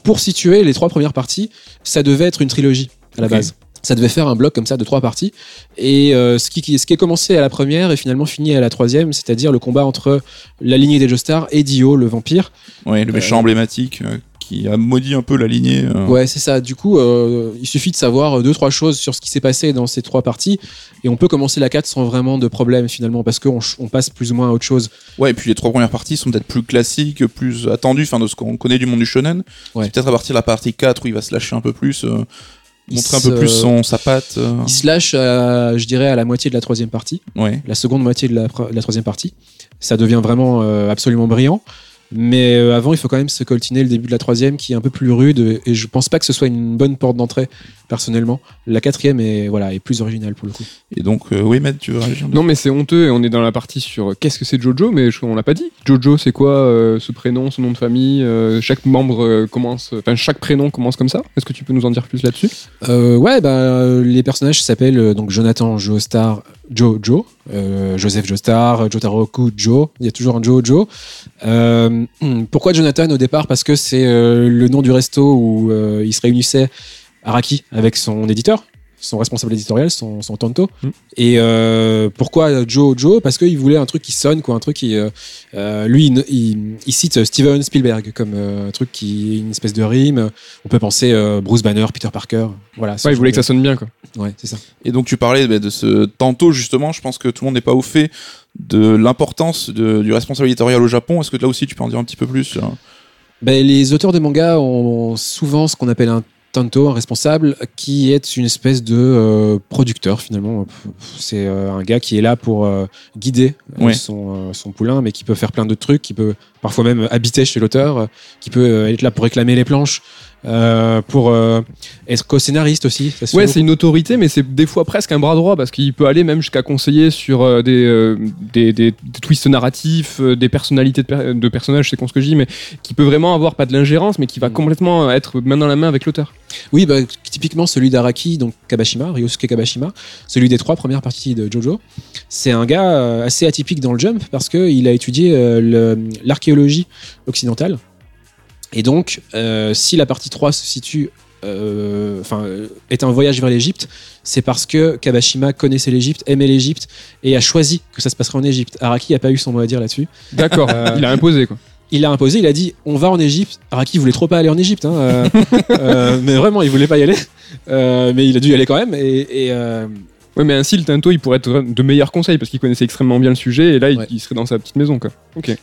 pour situer les trois premières parties, ça devait être une trilogie à la base. Ça devait faire un bloc comme ça de trois parties. Et ce, qui, qui- ce qui est commencé à la première est finalement fini à la troisième, c'est-à-dire le combat entre la lignée des Joestar et Dio, le vampire. Ouais, le méchant emblématique qui a maudit un peu la lignée. euh. Ouais, c'est ça. Du coup, euh, il suffit de savoir deux, trois choses sur ce qui s'est passé dans ces trois parties. Et on peut commencer la 4 sans vraiment de problème finalement, parce qu'on on passe plus ou moins à autre chose. Ouais, et puis les trois premières parties sont peut-être plus classiques, plus attendues, enfin de ce qu'on connaît du monde du shonen. Ouais. C'est peut-être à partir de la partie 4 où il va se lâcher un peu plus, euh, montrer un peu plus son, sa patte. euh, Il se lâche, à, je dirais, à la moitié de la troisième partie, Ouais. la seconde moitié de la, pr- de la troisième partie. Ça devient vraiment euh, absolument brillant. Mais euh, avant, il faut quand même se coltiner le début de la troisième qui est un peu plus rude. Et je pense pas que ce soit une bonne porte d'entrée, personnellement. La quatrième est, voilà, est plus originale pour le coup. Et donc, euh, oui, Matt, tu veux réagir Non, mais c'est honteux et on est dans la partie sur euh, qu'est-ce que c'est Jojo, mais je- on l'a pas dit. Jojo, c'est quoi euh, ce prénom, ce nom de famille euh, Chaque membre commence, enfin chaque prénom commence comme ça? Est-ce que tu peux nous en dire plus là-dessus? Euh, ouais, bah, les personnages s'appellent donc Jonathan Joestar, Joe Joe, euh, Joseph Joestar, Jotaroku Joe. Il y a toujours un Joe Joe. Euh, pourquoi Jonathan au départ? Parce que c'est euh, le nom du resto où euh, il se réunissait Araki avec son éditeur, son responsable éditorial, son, son tanto. Mm. Et euh, pourquoi Joe Joe? Parce qu'il voulait un truc qui sonne, quoi, un truc qui. euh, euh, lui, il, il- il cite Steven Spielberg comme euh, un truc qui est une espèce de rime. On peut penser euh, Bruce Banner, Peter Parker. Voilà. Ouais, il voulait que ça sonne bien, quoi. Ouais, c'est ça. Et donc tu parlais bah, de ce tantôt justement, je pense que tout le monde n'est pas au fait de l'importance de- du responsable éditorial au Japon. Est-ce que là aussi tu peux en dire un petit peu plus hein? Ben, les auteurs de manga ont souvent ce qu'on appelle un tanto, un responsable, qui est une espèce de euh, producteur finalement. C'est euh, un gars qui est là pour euh, guider Ouais. son, son poulain, mais qui peut faire plein de trucs, qui peut parfois même habiter chez l'auteur, euh, qui peut euh, être là pour réclamer les planches, euh, pour euh, être co-scénariste aussi. ça se Ouais, c'est une autorité, mais c'est des fois presque un bras droit parce qu'il peut aller même jusqu'à conseiller sur euh, des, des, des- des twists narratifs, des personnalités de, per- de personnages, c'est con ce que je dis, mais qui peut vraiment avoir pas de l'ingérence, mais qui va Mm. complètement être main dans la main avec l'auteur. Oui, bah, typiquement celui d'Araki, donc Kabashima, Ryosuke Kabashima, celui des trois premières parties de Jojo. C'est un gars assez atypique dans le Jump parce qu'il a étudié euh, occidentale. Et donc, euh, si la partie 3 se situe, euh, enfin, euh, est un voyage vers l'Égypte, c'est parce que Kabashima connaissait l'Égypte, aimait l'Égypte et a choisi que ça se passerait en Égypte. Araki n'a pas eu son mot à dire là-dessus. D'accord, Euh, il a imposé, quoi. Il a imposé, il a dit on va en Égypte. Araki voulait trop pas aller en Égypte, hein, mais vraiment il voulait pas y aller. Mais il a dû y aller quand même. Et, et, Ouais, mais ainsi, le Tinto, il pourrait être de meilleurs conseils parce qu'il connaissait extrêmement bien le sujet et là, il, Ouais. il serait dans sa petite maison, quoi. Ok.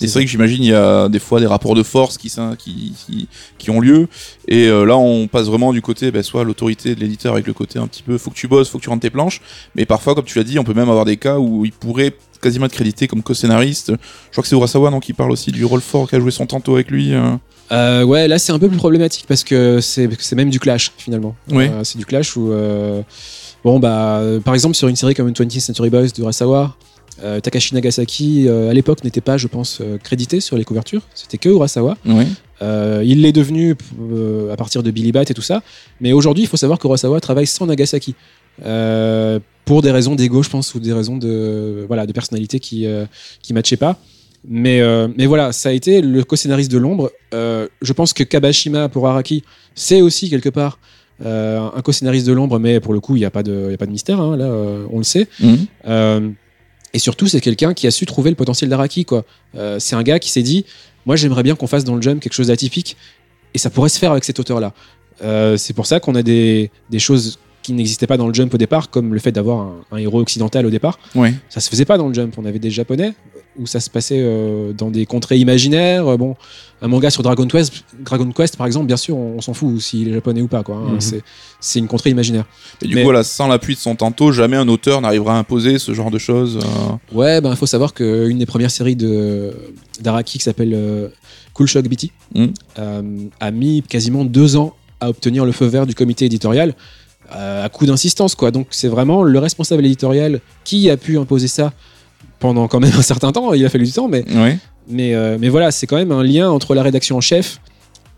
Et c'est vrai que j'imagine il y a des fois des rapports de force qui, s'in- qui, qui, qui ont lieu. Et euh, là, on passe vraiment du côté, bah, soit l'autorité de l'éditeur avec le côté un petit peu, faut que tu bosses, faut que tu rentres tes planches. Mais parfois, comme tu l'as dit, on peut même avoir des cas où il pourrait quasiment être crédité comme co-scénariste. Je crois que c'est Urasawa non, qui parle aussi du rôle fort qu'a joué son tantôt avec lui. euh. euh, ouais, là c'est un peu plus problématique parce que c'est même du clash finalement. Euh, c'est du clash où bon bah euh, par exemple sur une série comme 20th Century Boys de. Euh, Takashi Nagasaki euh, à l'époque n'était pas, je pense, euh, crédité sur les couvertures. C'était que Urasawa. Il l'est devenu à partir de Billy Bat et tout ça. Mais aujourd'hui, il faut savoir que Urasawa travaille sans Nagasaki. Pour des raisons d'ego, je pense, ou des raisons de, voilà, de personnalité qui qui matchaient pas. Mais, mais voilà, ça a été le co-scénariste de l'ombre. Je pense que Kabashima pour Araki, c'est aussi quelque part un co-scénariste de l'ombre, mais pour le coup, il n'y a, pas de- y a pas de mystère, hein, là, on le sait. Mhm. Et surtout, c'est quelqu'un qui a su trouver le potentiel d'Araki. Euh, c'est un gars qui s'est dit Moi, j'aimerais bien qu'on fasse dans le jump quelque chose d'atypique, et ça pourrait se faire avec cet auteur-là. Euh, c'est pour ça qu'on a des choses qui n'existaient pas dans le jump au départ, comme le fait d'avoir un, un héros occidental au départ. Ouais. Ça se faisait pas dans le jump. On avait des japonais où ça se passait euh, dans des contrées imaginaires. Euh, Bon, un manga sur Dragon Quest, Dragon Quest par exemple, bien sûr, on, on s'en fout s'il est japonais ou pas. quoi. hein. Mhm. C'est- C'est une contrée imaginaire. Et du Mais- coup, voilà, sans l'appui de son tantôt, jamais un auteur n'arrivera à imposer ce genre de choses. euh. Ouais, ben il faut savoir qu'une des premières séries de d'Araki qui s'appelle euh, Cool Shock BT euh, a mis quasiment deux ans à obtenir le feu vert du comité éditorial. Euh, à coup d'insistance, quoi. Donc c'est vraiment le responsable éditorial qui a pu imposer ça pendant quand même un certain temps. Il a fallu du temps, mais mais, euh, mais voilà, c'est quand même un lien entre la rédaction en chef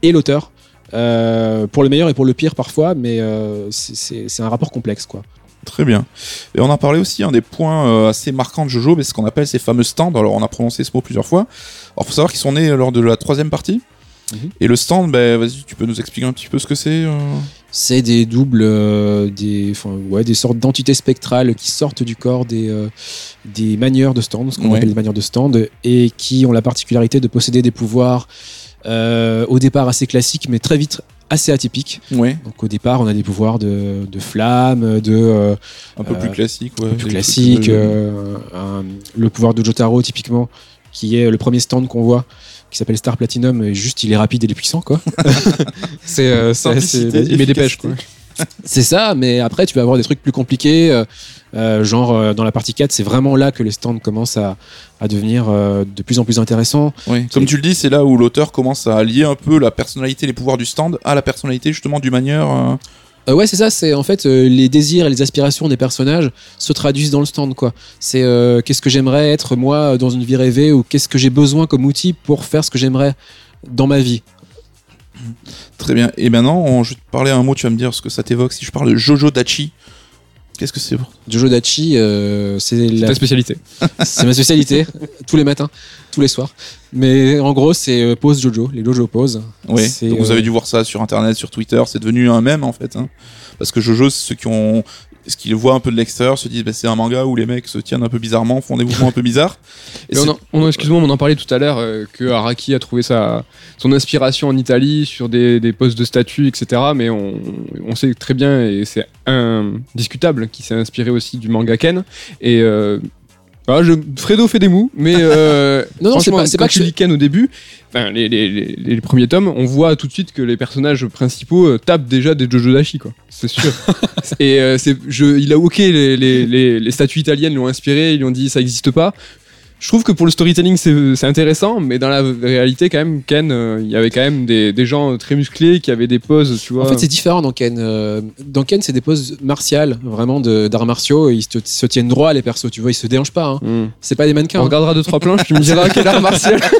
et l'auteur. Euh, pour le meilleur et pour le pire parfois, mais euh, c'est- un rapport complexe, quoi. Très bien. Et on a parlé aussi, un des points assez marquants de Jojo, mais ce qu'on appelle ces fameux stands. Alors, on a prononcé ce mot plusieurs fois. Alors, faut savoir qu'ils sont nés lors de la troisième partie. Mhm. Et le stand, ben, vas-y, tu peux nous expliquer un petit peu ce que c'est C'est des doubles, euh, des, enfin, ouais, des sortes d'entités spectrales qui sortent du corps des, euh, des manieurs de stand, ce qu'on Ouais. appelle des manieurs de stand, et qui ont la particularité de posséder des pouvoirs euh, au départ assez classiques, mais très vite assez atypiques. Ouais, Donc au départ, on a des pouvoirs de, de flamme, de euh, un peu Euh, plus classique. Ouais, un peu plus classique, euh, un- le pouvoir de Jotaro typiquement, qui est le premier stand qu'on voit, qui s'appelle Star Platinum, et juste il est rapide et il est puissant quoi. c'est euh, pêches, quoi. c'est ça, mais après tu vas avoir des trucs plus compliqués, euh, euh, genre euh, dans la partie 4, c'est vraiment là que les stands commencent à, à devenir euh, de plus en plus intéressants. Comme tu le dis, c'est là où l'auteur commence à lier un peu la personnalité, les pouvoirs du stand à la personnalité justement du manieur. Euh. Ouais, c'est ça, c'est en fait euh, les désirs et les aspirations des personnages se traduisent dans le stand quoi. C'est euh, qu'est-ce que j'aimerais être moi dans une vie rêvée ou qu'est-ce que j'ai besoin comme outil pour faire ce que j'aimerais dans ma vie. Très bien. Et maintenant, on- je vais te parler un mot, tu vas me dire ce que ça t'évoque. Si je parle de Jojo Dachi, qu'est-ce que c'est pour Jojo Dachi, euh, c'est C'est la ta spécialité. C'est ma spécialité, tous les matins, tous les soirs. Mais en gros, c'est euh, pose Jojo, les Jojo pose. Ouais. C'est, Donc vous euh, avez dû voir ça sur internet, sur Twitter, c'est devenu un mème en fait. hein. Parce que Jojo, c'est ceux qui ont. Ce qu'ils voient un peu de l'extérieur se disent bah, c'est un manga où les mecs se tiennent un peu bizarrement, font des mouvements un peu bizarres. Et on en- Excuse-moi, on en parlait tout à l'heure euh, que Araki a trouvé sa, son inspiration en Italie sur des, des postes de statut, etc. Mais on, on sait très bien, et c'est indiscutable, qu'il s'est inspiré aussi du manga Ken. Et euh, ah, je, Fredo fait des mous, mais euh, Non, non, c'est pas- c'est quand pas que je- Ken au début, enfin, les, les, les, les premiers tomes, on voit tout de suite que les personnages principaux euh, tapent déjà des Jojo Dashi, quoi. C'est sûr. Et euh, c'est, je, il a ok, les, les, les, les statues italiennes l'ont inspiré, ils lui ont dit ça n'existe pas. Je trouve que pour le storytelling c'est intéressant, mais dans la réalité quand même, Ken, euh, il y avait quand même des, des gens très musclés qui avaient des poses, tu vois. En fait, c'est différent dans Ken. Euh, dans Ken, c'est des poses martiales, vraiment d'arts martiaux. Ils se, se tiennent droit, les persos, tu vois, ils se déhanchent pas. hein. Hmm. C'est pas des mannequins. On hein. regardera deux trois planches, tu me diras quel art martial.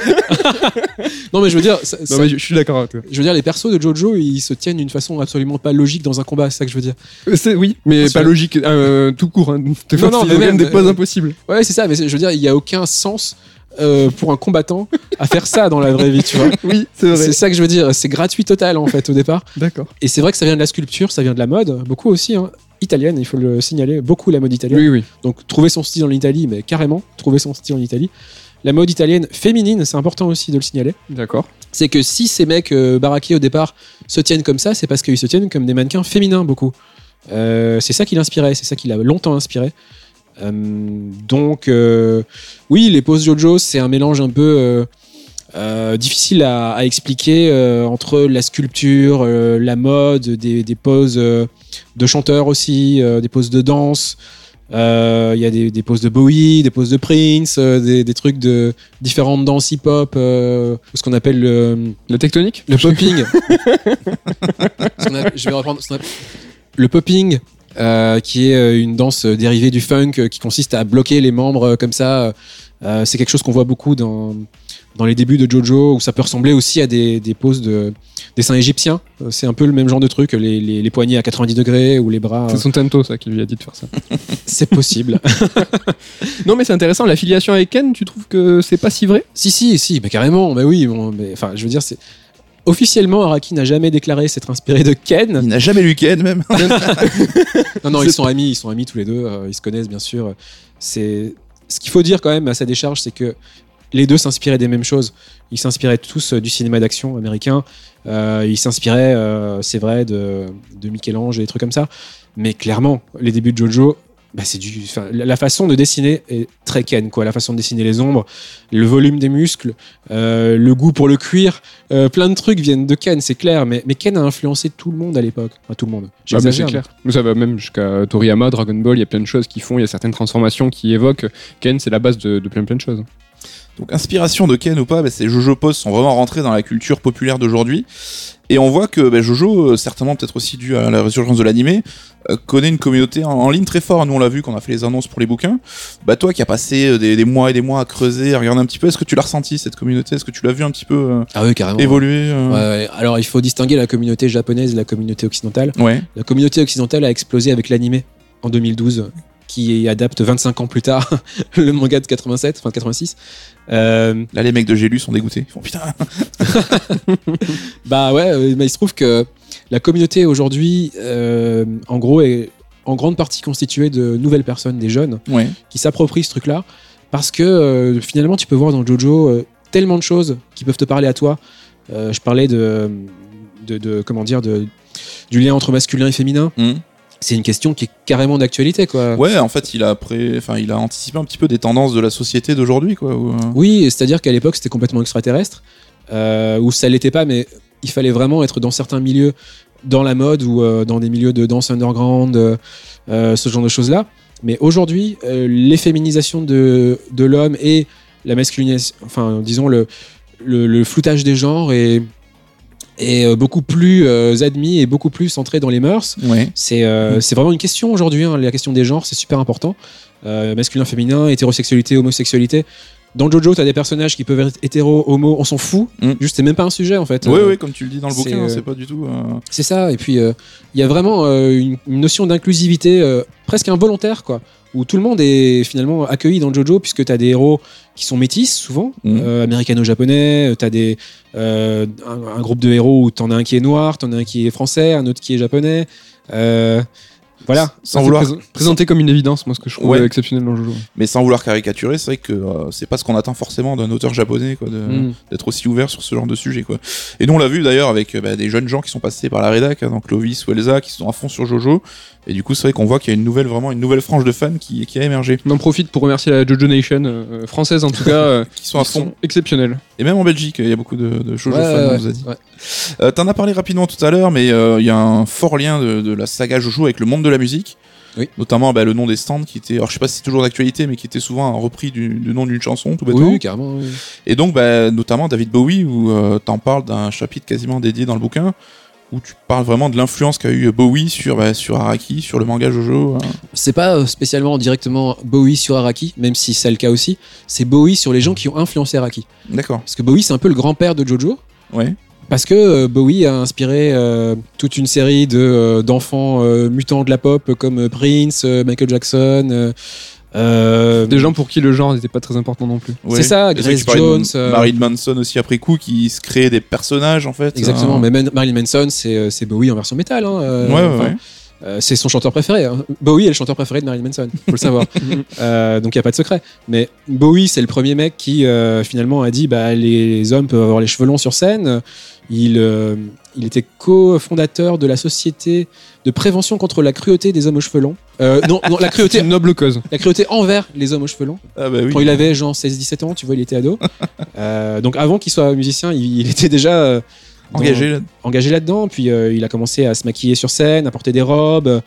Non, mais je veux dire, ça- non ça- mais je, je suis d'accord avec toi. je veux dire, les persos de Jojo, ils se tiennent d'une façon absolument pas logique dans un combat, c'est ça que je veux dire. Euh, oui, mais Parce pas que- logique, euh, tout court. Hein. Non, c'est mais même des poses impossibles. Ouais, c'est ça, mais je veux dire, il y a aucun sens euh, pour un combattant à faire ça dans la vraie vie, tu vois. Oui, c'est vrai. C'est ça que je veux dire, c'est gratuit total en fait au départ. D'accord. Et c'est vrai que ça vient de la sculpture, ça vient de la mode, beaucoup aussi, hein. italienne, il faut le signaler, beaucoup la mode italienne. Oui, oui. Donc trouver son style en Italie, mais carrément, trouver son style en Italie. La mode italienne féminine, c'est important aussi de le signaler. D'accord. C'est que si ces mecs euh, baraqués au départ se tiennent comme ça, c'est parce qu'ils se tiennent comme des mannequins féminins beaucoup. Euh, c'est ça qui l'inspirait, c'est ça qui l'a longtemps inspiré. Euh, donc, euh, oui, les poses JoJo, c'est un mélange un peu euh, euh, difficile à, à expliquer euh, entre la sculpture, euh, la mode, des, des poses euh, de chanteurs aussi, euh, des poses de danse. Euh, Il y a des, des poses de Bowie, des poses de Prince, euh, des, des trucs de différentes danses hip-hop, euh, ce qu'on appelle le, La tectonique? le popping. A- je vais reprendre. Le popping, euh, qui est euh, une danse euh, dérivée du funk, qui consiste à bloquer les membres comme ça. Euh, c'est quelque chose qu'on voit beaucoup dans, dans les débuts de Jojo, où ça peut ressembler aussi à des, des poses de dessins égyptiens. C'est un peu le même genre de truc, les, les, les poignets à 90 degrés ou les bras. C'est son tento, ça, qui lui a dit de faire ça. C'est possible. Non, mais c'est intéressant. L'affiliation avec Ken, tu trouves que c'est pas si vrai? Si, si, si, mais carrément. Mais oui, bon, mais, enfin, je veux dire, c'est. Officiellement, Araki n'a jamais déclaré s'être inspiré de Ken. Il n'a jamais lu Ken même. Non, non, ils sont amis, ils sont amis tous les deux, euh, ils se connaissent bien sûr. C'est ce qu'il faut dire quand même à sa décharge, c'est que les deux s'inspiraient des mêmes choses. Ils s'inspiraient tous euh, du cinéma d'action américain. Euh, ils s'inspiraient, euh, c'est vrai, de, de Michel-Ange et des trucs comme ça. Mais clairement, les débuts de Jojo, bah, c'est du, enfin, la façon de dessiner est très Ken, quoi. La façon de dessiner les ombres, le volume des muscles, euh, le goût pour le cuir, euh, plein de trucs viennent de Ken, c'est clair. Mais, mais Ken a influencé tout le monde à l'époque. Enfin, tout le monde. Ah, J'exagère, c'est clair. Mais ça va même jusqu'à Toriyama, Dragon Ball, il y a plein de choses qui font, il y a certaines transformations qui évoquent Ken, c'est la base de, de plein plein de choses. Donc inspiration de Ken ou pas, bah, ces Jojo Post sont vraiment rentrés dans la culture populaire d'aujourd'hui. Et on voit que bah, Jojo, euh, certainement peut-être aussi dû à la résurgence de l'animé, euh, connaît une communauté en, en ligne très forte. Nous on l'a vu quand on a fait les annonces pour les bouquins. Bah toi qui as passé euh, des, des mois et des mois à creuser, à regarder un petit peu, est-ce que tu l'as ressenti cette communauté? Est-ce que tu l'as vu un petit peu euh, Ah oui, carrément. évoluer Ouais, ouais. Alors il faut distinguer la communauté japonaise et la communauté occidentale. Ouais. La communauté occidentale a explosé avec l'animé en 2012, qui adapte 25 ans plus tard le manga de 87, enfin de 86. Euh, Là les mecs de Gélu sont dégoûtés. Ils font putain. bah ouais, euh, mais il se trouve que la communauté aujourd'hui, euh, en gros, est en grande partie constituée de nouvelles personnes, des jeunes, Ouais. qui s'approprient ce truc-là, parce que euh, finalement, tu peux voir dans Jojo tellement de choses qui peuvent te parler à toi. Je parlais de, de, de- comment dire, de, du lien entre masculin et féminin. Hmm. C'est une question qui est carrément d'actualité, quoi. Ouais, en fait, il a enfin, il a anticipé un petit peu des tendances de la société d'aujourd'hui, quoi. où, euh, Oui, c'est-à-dire qu'à l'époque, c'était complètement extraterrestre, euh, où ça l'était pas, mais il fallait vraiment être dans certains milieux, dans la mode ou euh, dans des milieux de danse underground, euh, ce genre de choses-là. Mais aujourd'hui, l'efféminisation de, de l'homme et la masculinisation, enfin, disons, le, le, le floutage des genres est, est euh, beaucoup plus euh, admis et beaucoup plus centré dans les mœurs. Ouais. C'est euh, c'est vraiment une question aujourd'hui, hein, la question des genres, c'est super important. Masculin, féminin, hétérosexualité, homosexualité. Dans Jojo, t'as des personnages qui peuvent être hétéro, homo, on s'en fout. Mm. Juste, c'est même pas un sujet en fait. Euh, ouais, comme tu le dis dans le bouquin, euh, c'est pas du tout. euh, C'est ça. Et puis, il y a vraiment une, une notion d'inclusivité presque involontaire, quoi. Où tout le monde est finalement accueilli dans Jojo, puisque t'as des héros qui sont métis, souvent, Mhm. euh, américano-japonais. T'as des, euh, un, un groupe de héros où t'en as un qui est noir, t'en as un qui est français, un autre qui est japonais. Euh, voilà. Sans vouloir, prés- présenté comme une évidence, moi, ce que je trouve Ouais. exceptionnel dans Jojo. mais sans vouloir caricaturer, c'est vrai que euh, c'est pas ce qu'on attend forcément d'un auteur japonais, quoi, Mm. d'être aussi ouvert sur ce genre de sujet, quoi. Et nous, on l'a vu d'ailleurs avec euh, bah, des jeunes gens qui sont passés par la rédac, hein, donc Clovis ou Elsa, qui sont à fond sur Jojo. Et du coup, c'est vrai qu'on voit qu'il y a une nouvelle, vraiment une nouvelle frange de fans qui, qui a émergé, On en profite pour remercier la Jojo Nation euh, française, en tout cas, euh, qui sont à sont fond. exceptionnels. Et même en Belgique, il y a beaucoup de, de Jojo Ouais, fans, ouais, on nous a dit. ouais. Euh, T'en as parlé rapidement tout à l'heure, mais euh, il y a un fort lien de, de la saga Jojo avec le monde de la musique. Oui. Notamment bah, le nom des stands qui était, alors je sais pas si c'est toujours d'actualité, mais qui était souvent un repris du, du nom d'une chanson, tout bêtement. oui, carrément. oui. Et donc, bah, notamment David Bowie, où euh, t'en parles d'un chapitre quasiment dédié dans le bouquin, où tu parles vraiment de l'influence qu'a eu Bowie sur, bah, sur Araki, sur le manga Jojo. hein. C'est pas euh, spécialement directement Bowie sur Araki, même si c'est le cas aussi. C'est Bowie sur les gens qui ont influencé Araki. D'accord. Parce que Bowie, c'est un peu le grand-père de Jojo. Ouais. Parce que euh, Bowie a inspiré euh, toute une série de euh, d'enfants euh, mutants de la pop comme Prince, Michael Jackson. Euh, Des gens pour qui le genre n'était pas très important non plus. Ouais. C'est ça, Grace Jones, euh, Marilyn Manson aussi après coup, qui se créait des personnages en fait. Exactement, hein. mais Man- Marilyn Manson, c'est euh, c'est Bowie en version métal. Hein, euh, Ouais, ouais, enfin, ouais. euh, c'est son chanteur préféré. hein. Bowie est le chanteur préféré de Marilyn Manson, faut le savoir. Euh, donc il n'y a pas de secret. Mais Bowie, c'est le premier mec qui euh, finalement a dit bah, les hommes peuvent avoir les cheveux longs sur scène. Il, euh, il était co-fondateur de la société de prévention contre la cruauté des hommes aux cheveux longs. Euh, non, non, la cruauté, une noble cause. la cruauté envers les hommes aux cheveux longs. Ah bah oui. Quand il avait genre 16-17 ans, tu vois, il était ado. Euh, donc avant qu'il soit musicien, il, il était déjà euh, dans- Engagé là. engagé là-dedans. Puis il a commencé à se maquiller sur scène, à porter des robes.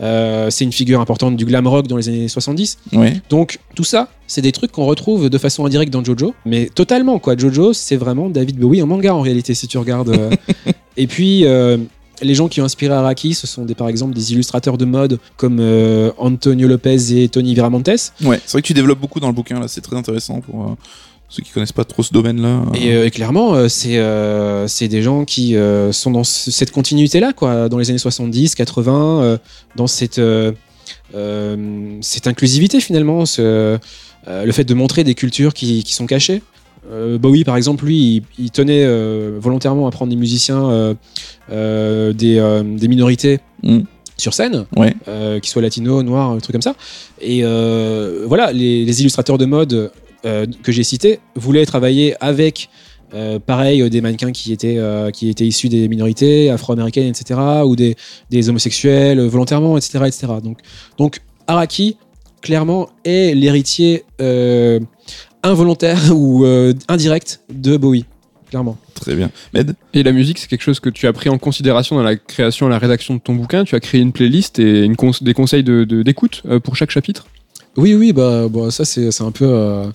Euh, c'est une figure importante du glam rock dans les années 70. Ouais. Donc tout ça, c'est des trucs qu'on retrouve de façon indirecte dans Jojo, mais totalement quoi. Jojo, c'est vraiment David Bowie en manga en réalité si tu regardes. euh. Et puis euh, les gens qui ont inspiré Araki, ce sont des, par exemple des illustrateurs de mode comme euh, Antonio Lopez et Tony Viramontes. Ouais. C'est vrai que tu développes beaucoup dans le bouquin là. C'est très intéressant pour euh, ceux qui connaissent pas trop ce domaine-là. Et, euh, et clairement, c'est c'est des gens qui sont dans ce- cette continuité-là, quoi, dans les années 70, 80, euh, dans cette, cette inclusivité finalement, ce, le fait de montrer des cultures qui, qui sont cachées. Euh, Bowie, par exemple, lui, il, il tenait euh, volontairement à prendre des musiciens euh, des, des minorités Mm. sur scène, Ouais. qu'ils soient latinos, noirs, un truc comme ça. Et voilà, les, les illustrateurs de mode que j'ai cités voulaient travailler avec, euh, pareil, euh, des mannequins qui étaient, euh, qui étaient issus des minorités afro-américaines, etc., ou des, des homosexuels volontairement, etc., etc. Donc, donc Araki, clairement, est l'héritier involontaire ou euh, indirect de Bowie, clairement. Très bien. Med? Et la musique, c'est quelque chose que tu as pris en considération dans la création et la rédaction de ton bouquin. Tu as créé une playlist et une cons- des conseils d'écoute de, d'écoute euh, pour chaque chapitre? Oui, oui, bah, bah ça c'est c'est un peu. euh,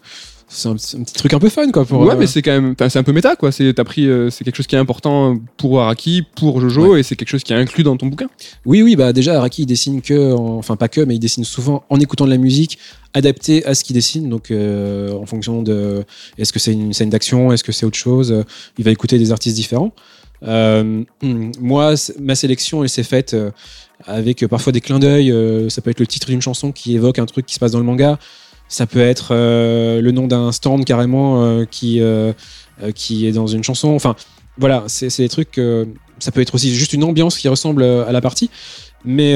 c'est un, petit truc un peu fun quoi. Pour, ouais, euh, mais c'est quand même, c'est un peu méta quoi. C'est t'as pris, euh, c'est quelque chose qui est important pour Araki, pour Jojo, et c'est quelque chose qui est inclus dans ton bouquin. Oui, oui, bah déjà Araki il dessine que, en- enfin pas que, mais il dessine souvent en écoutant de la musique adaptée à ce qu'il dessine. Donc euh, en fonction de, est-ce que c'est une scène d'action, est-ce que c'est autre chose, euh, il va écouter des artistes différents. Euh, moi, ma sélection elle s'est faite euh, avec euh, parfois des clins d'œil. euh, ça peut être le titre d'une chanson qui évoque un truc qui se passe dans le manga. Ça peut être euh, le nom d'un stand carrément euh, qui euh, qui est dans une chanson. Enfin, voilà, c'est des trucs. ça peut être aussi juste une ambiance qui ressemble à la partie. Mais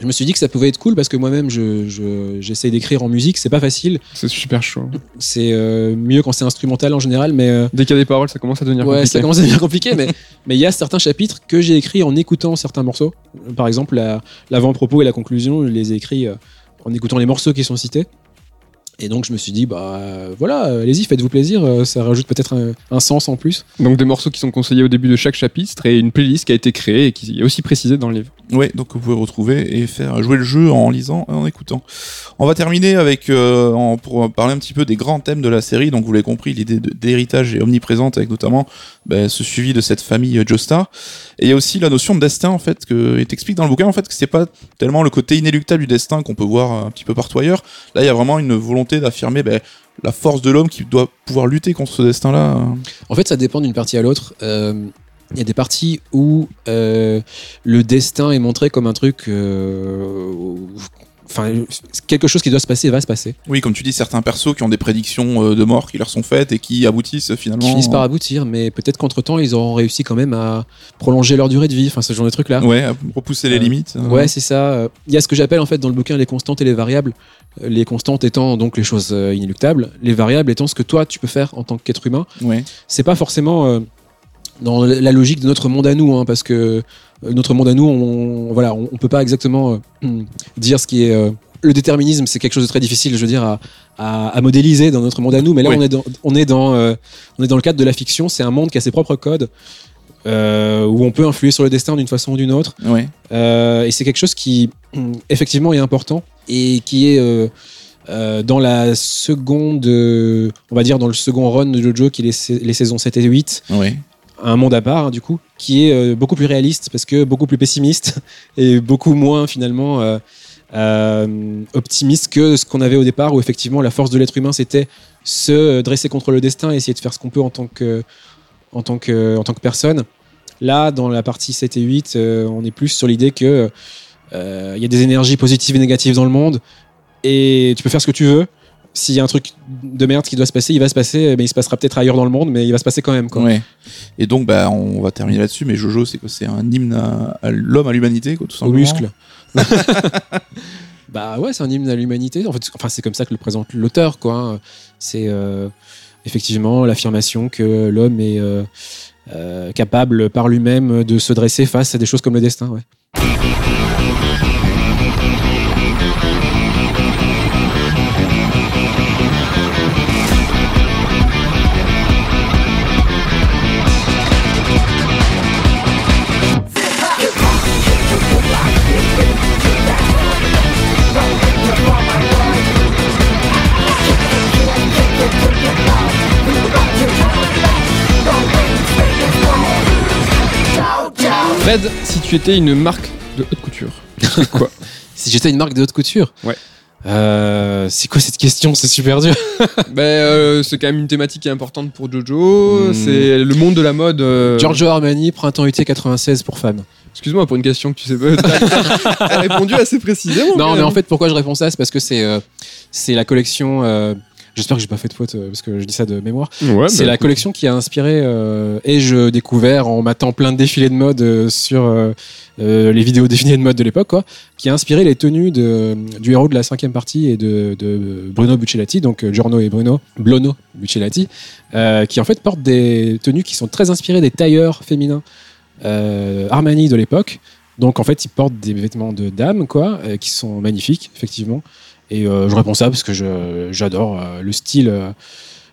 je me suis dit que ça pouvait être cool parce que moi-même, je, je- j'essaie d'écrire en musique. C'est pas facile. C'est super chaud. C'est euh, mieux quand c'est instrumental en général, mais euh, Dès qu'il y a des paroles, ça commence à devenir ouais, compliqué. ça commence à devenir compliqué. mais mais il y a certains chapitres que j'ai écrits en écoutant certains morceaux. Par exemple, la- l'avant-propos et la conclusion, je les ai écrits euh, en écoutant les morceaux qui sont cités. Et donc je me suis dit, bah euh, voilà, euh, allez-y, faites-vous plaisir, euh, ça rajoute peut-être un, un sens en plus. Donc des morceaux qui sont conseillés au début de chaque chapitre et une playlist qui a été créée et qui est aussi précisée dans le livre. Ouais, donc vous pouvez retrouver et faire jouer le jeu en lisant et en écoutant. On va terminer avec euh, en- pour parler un petit peu des grands thèmes de la série. Donc vous l'avez compris, l'idée d'héritage est omniprésente avec notamment ben, ce suivi de cette famille Joestar. Et il y a aussi la notion de destin en fait que et t'expliques dans le bouquin en fait que c'est pas tellement le côté inéluctable du destin qu'on peut voir un petit peu partout ailleurs. Là, il y a vraiment une volonté d'affirmer ben, la force de l'homme qui doit pouvoir lutter contre ce destin-là. En fait, ça dépend d'une partie à l'autre. Euh, Il y a des parties où euh, le destin est montré comme un truc. euh, Enfin, quelque chose qui doit se passer va se passer. Oui, comme tu dis, certains persos qui ont des prédictions euh, de mort qui leur sont faites et qui aboutissent finalement. Qui finissent par aboutir, mais peut-être qu'entre temps, ils auront réussi quand même à prolonger leur durée de vie. Enfin, ce genre de trucs là. Ouais, à repousser les Euh, limites. euh. Ouais, c'est ça. Il y a ce que j'appelle en fait dans le bouquin les constantes et les variables. Euh, Les constantes étant donc les choses inéluctables, les variables étant ce que toi tu peux faire en tant qu'être humain. ouais. c'est pas forcément euh, dans la logique de notre monde à nous, hein, parce que euh, notre monde à nous, on, voilà, on, on peut pas exactement euh, dire ce qui est euh, le déterminisme. C'est quelque chose de très difficile, je veux dire, à, à- à modéliser dans notre monde à nous. Mais là, Oui. on est dans, on est dans, euh, on est dans le cadre de la fiction. C'est un monde qui a ses propres codes. euh, où on peut influer sur le destin d'une façon ou d'une autre. Ouais. Euh, et c'est quelque chose qui, effectivement, est important et qui est euh, dans la seconde, on va dire dans le second run de Jojo, qui est les saisons 7 et 8, Ouais. Un monde à part, hein, du coup, qui est euh, beaucoup plus réaliste parce que beaucoup plus pessimiste et beaucoup moins, finalement, euh, euh, optimiste que ce qu'on avait au départ, où effectivement la force de l'être humain c'était se dresser contre le destin et essayer de faire ce qu'on peut en tant que, personne. Là, dans la partie 7 et 8, euh, on est plus sur l'idée que il y a des énergies positives et négatives dans le monde et tu peux faire ce que tu veux. S'il y a un truc de merde qui doit se passer, il va se passer, mais il se passera peut-être ailleurs dans le monde, mais il va se passer quand même. Quoi. Ouais. Et donc, bah, on va terminer là-dessus, mais Jojo, c'est que c'est un hymne à, à l'homme, à l'humanité, quoi, tout Au simplement. muscle. bah ouais, c'est un hymne à l'humanité. En fait, enfin, c'est comme ça que le présente l'auteur, quoi. hein. C'est euh, effectivement l'affirmation que l'homme est euh, euh, capable par lui-même de se dresser face à des choses comme le destin. Ouais. Fred, si tu étais une marque de haute couture, quoi Si j'étais une marque de haute couture. Ouais. Euh, c'est quoi cette question? C'est super dur. Ben, euh, c'est quand même une thématique qui est importante pour Jojo. Hmm. C'est le monde de la mode. euh, Giorgio Armani, printemps été 96 pour femmes. Excuse-moi pour une question que tu sais pas. T'as répondu assez précisément. Non, mais en fait, pourquoi je réponds ça? C'est parce que c'est euh, c'est la collection. J'espère que j'ai pas fait de faute euh, parce que je dis ça de mémoire. Ouais, c'est bah, la collection qui a inspiré euh, et je découvert en matant plein de défilés de mode euh, sur euh, les vidéos défilés de mode de l'époque, quoi, qui a inspiré les tenues de, du héros de la cinquième partie et de, de Bruno Buccellati, donc Giorno et Bruno, Blono Buccellati, qui en fait portent des tenues qui sont très inspirées des tailleurs féminins Armani de l'époque. Donc en fait, ils portent des vêtements de dames, quoi, qui sont magnifiques, effectivement. Et euh, je réponds ça parce que je- j'adore euh, le style euh,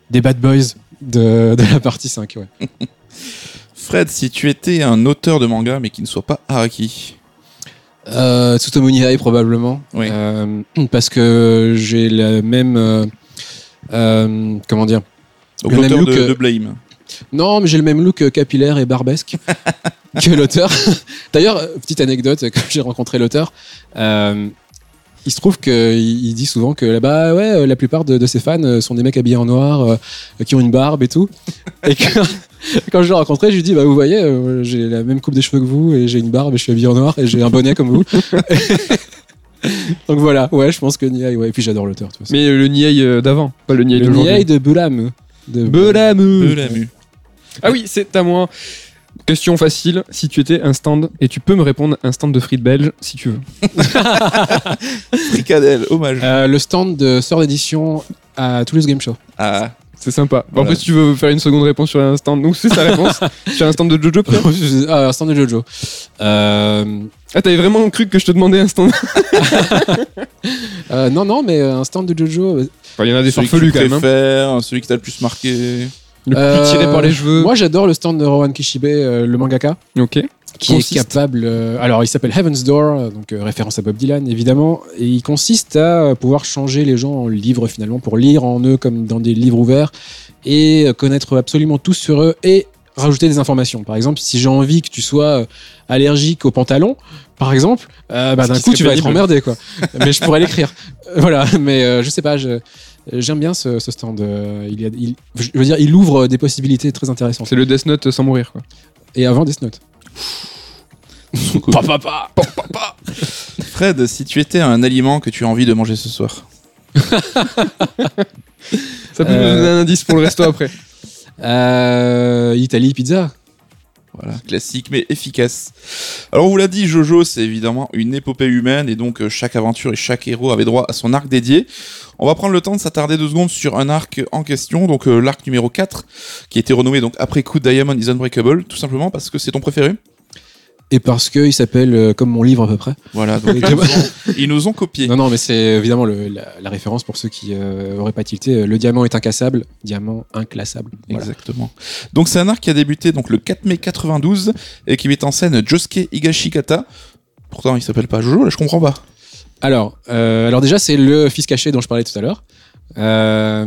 des bad boys de, de la partie 5. Ouais. Fred, si tu étais un auteur de manga, mais qui ne soit pas Araki. Euh, Tsutomu Nihai probablement. Oui. Euh, parce que j'ai la même, euh, Euh, comment dire Donc Le même l'auteur look, de, de Blame. Non, mais j'ai le même look capillaire et barbesque que l'auteur. D'ailleurs, petite anecdote, quand j'ai rencontré l'auteur, euh, il se trouve qu'il il dit souvent que là-bas, ouais, euh, la plupart de, de ses fans euh, sont des mecs habillés en noir, euh, qui ont une barbe et tout. Et que, quand je l'ai rencontré, je lui dis, bah vous voyez, euh, j'ai la même coupe des cheveux que vous, et j'ai une barbe, et je suis habillé en noir, et j'ai un bonnet comme vous. Donc voilà, ouais, je pense que Niai, ouais, et puis j'adore l'auteur. de. Mais le Niai euh, d'avant, pas le Niai Le d'aujourd'hui. Niai de Bulam. De Belamu. De la mu. Ah oui, c'est à moi. Question facile, si tu étais un stand, et tu peux me répondre un stand de frites belges si tu veux. Fricadelle, hommage. Euh, le stand de sort d'édition à Toulouse Game Show. Ah, C'est sympa. Bon, Voilà. Après, si tu veux faire une seconde réponse sur un stand, donc c'est sa réponse. sur un stand de Jojo, peut-être ah, un stand de Jojo. Euh, Ah, t'avais vraiment cru que je te demandais un stand euh, non, non, mais un stand de Jojo. Enfin, Il y en a des celui que farfelus quand même. hein. celui qui t'a le plus marqué. Le euh, plus tiré par les cheveux. Moi, j'adore le stand de Rowan Kishibe, euh, le mangaka, Ok. qui Consiste. est capable. euh, alors, il s'appelle Heaven's Door, euh, donc euh, référence à Bob Dylan, évidemment. Et il consiste à euh, pouvoir changer les gens en livres, finalement, pour lire en eux comme dans des livres ouverts et euh, connaître absolument tout sur eux et rajouter des informations. Par exemple, si j'ai envie que tu sois euh, allergique aux pantalons, par exemple, euh, bah, d'un coup tu vas être emmerdé, quoi. mais je pourrais l'écrire. Euh, Voilà, mais euh, je sais pas, je- j'aime bien ce, ce stand. euh, il, y a- il- je veux dire, il ouvre des possibilités très intéressantes. C'est le Death Note sans mourir, quoi. Et avant Death Note. Papa Fred, si tu étais un aliment que tu as envie de manger ce soir. Ça peut Euh. nous donner un indice pour le resto après. Euh, Italie Pizza. Voilà, classique mais efficace. Alors on vous l'a dit, Jojo, c'est évidemment une épopée humaine et donc euh, chaque aventure et chaque héros avait droit à son arc dédié. On va prendre le temps de s'attarder deux secondes sur un arc en question, donc euh, l'arc numéro 4, qui a été renommé donc après coup Diamond is Unbreakable, tout simplement parce que c'est ton préféré? Et parce qu'il s'appelle euh, comme mon livre à peu près. Voilà, donc ils, nous ont, ils nous ont copié. Non, non, mais c'est évidemment le- la, la référence pour ceux qui euh, auraient pas tilté. euh, Le diamant est incassable, diamant inclassable. Voilà. Exactement. Donc c'est un arc qui a débuté donc le 4 mai 92 et qui met en scène Josuke Higashikata. Pourtant il s'appelle pas Jojo, là je comprends pas. Alors, euh, alors déjà, c'est le fils caché dont je parlais tout à l'heure. Euh,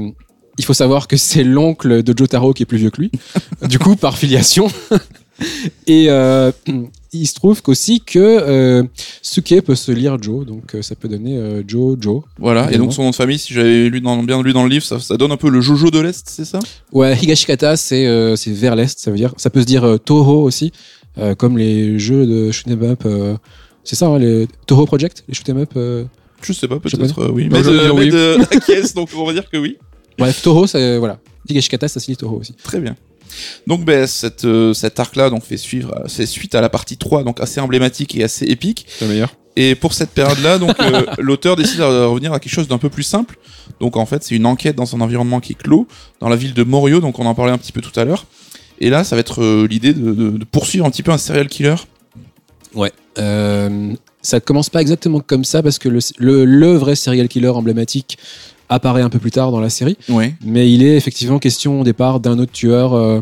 il faut savoir que c'est l'oncle de Jotaro qui est plus vieux que lui. du coup, par filiation. Et euh, il se trouve qu'aussi que euh, Suke peut se lire Joe, donc euh, ça peut donner euh, Joe Joe. Voilà, et donc son nom de famille, si j'avais lu dans, bien lu dans le livre, ça, ça donne un peu le Jojo de l'Est, c'est ça? Ouais, Higashikata, c'est euh, c'est vers l'est, ça veut dire. Ça peut se dire euh, Toho aussi, comme les jeux de shoot'em up. c'est ça, hein, les Toho Project, les shoot'em up. Je sais pas, peut-être, oui. Mais de, oui. de acquiesce, donc on va dire que oui. Bref, Toho, voilà. Higashikata, ça se lit Toho aussi. Très bien. Donc ben, cette, euh, cet arc-là donc, fait, suivre, fait suite à la partie 3, donc assez emblématique et assez épique. C'est le meilleur. Et pour cette période-là, donc euh, l'auteur décide de revenir à quelque chose d'un peu plus simple. Donc en fait, c'est une enquête dans un environnement qui est clos, dans la ville de Morio, donc on en parlait un petit peu tout à l'heure. Et là, ça va être euh, l'idée de, de- de poursuivre un petit peu un serial killer. Euh, ça commence pas exactement comme ça parce que le, le, le vrai serial killer emblématique apparaît un peu plus tard dans la série. Ouais. Mais il est effectivement question au départ d'un autre tueur euh,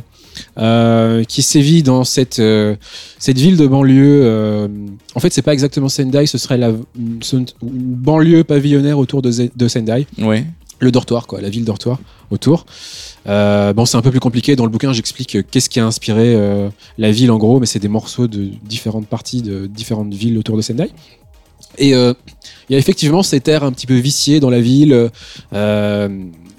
euh, qui sévit dans cette, euh, cette ville de banlieue. en fait, c'est pas exactement Sendai, ce serait la une banlieue pavillonnaire autour de, de Sendai. Ouais. Le dortoir, quoi, la ville dortoir autour. Bon, c'est un peu plus compliqué. Dans le bouquin, j'explique qu'est-ce qui a inspiré la ville en gros, mais c'est des morceaux de différentes parties de différentes villes autour de Sendai. Et euh, il y a effectivement cet air un petit peu vicié dans la ville. Euh,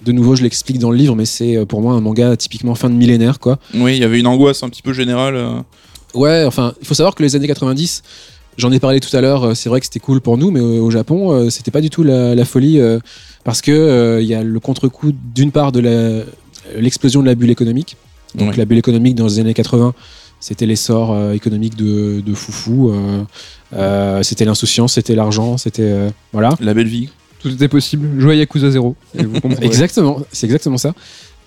de nouveau, je l'explique dans le livre, mais c'est euh, pour moi un manga typiquement fin de millénaire, quoi. Oui, il y avait une angoisse un petit peu générale. euh. Ouais, enfin, il faut savoir que les années 90, j'en ai parlé tout à l'heure, c'est vrai que c'était cool pour nous, mais au Japon, c'était pas du tout la, la folie, euh, parce que euh, il y a le contre-coup d'une part de l'explosion de la bulle économique. Donc Ouais. la bulle économique dans les années 80, c'était l'essor euh, économique de, de foufou, euh, euh, c'était l'insouciance, c'était l'argent, c'était euh, voilà. La belle vie. Tout était possible. Jouer à Yakuza 0. Et vous comprendrez. Exactement, c'est exactement ça.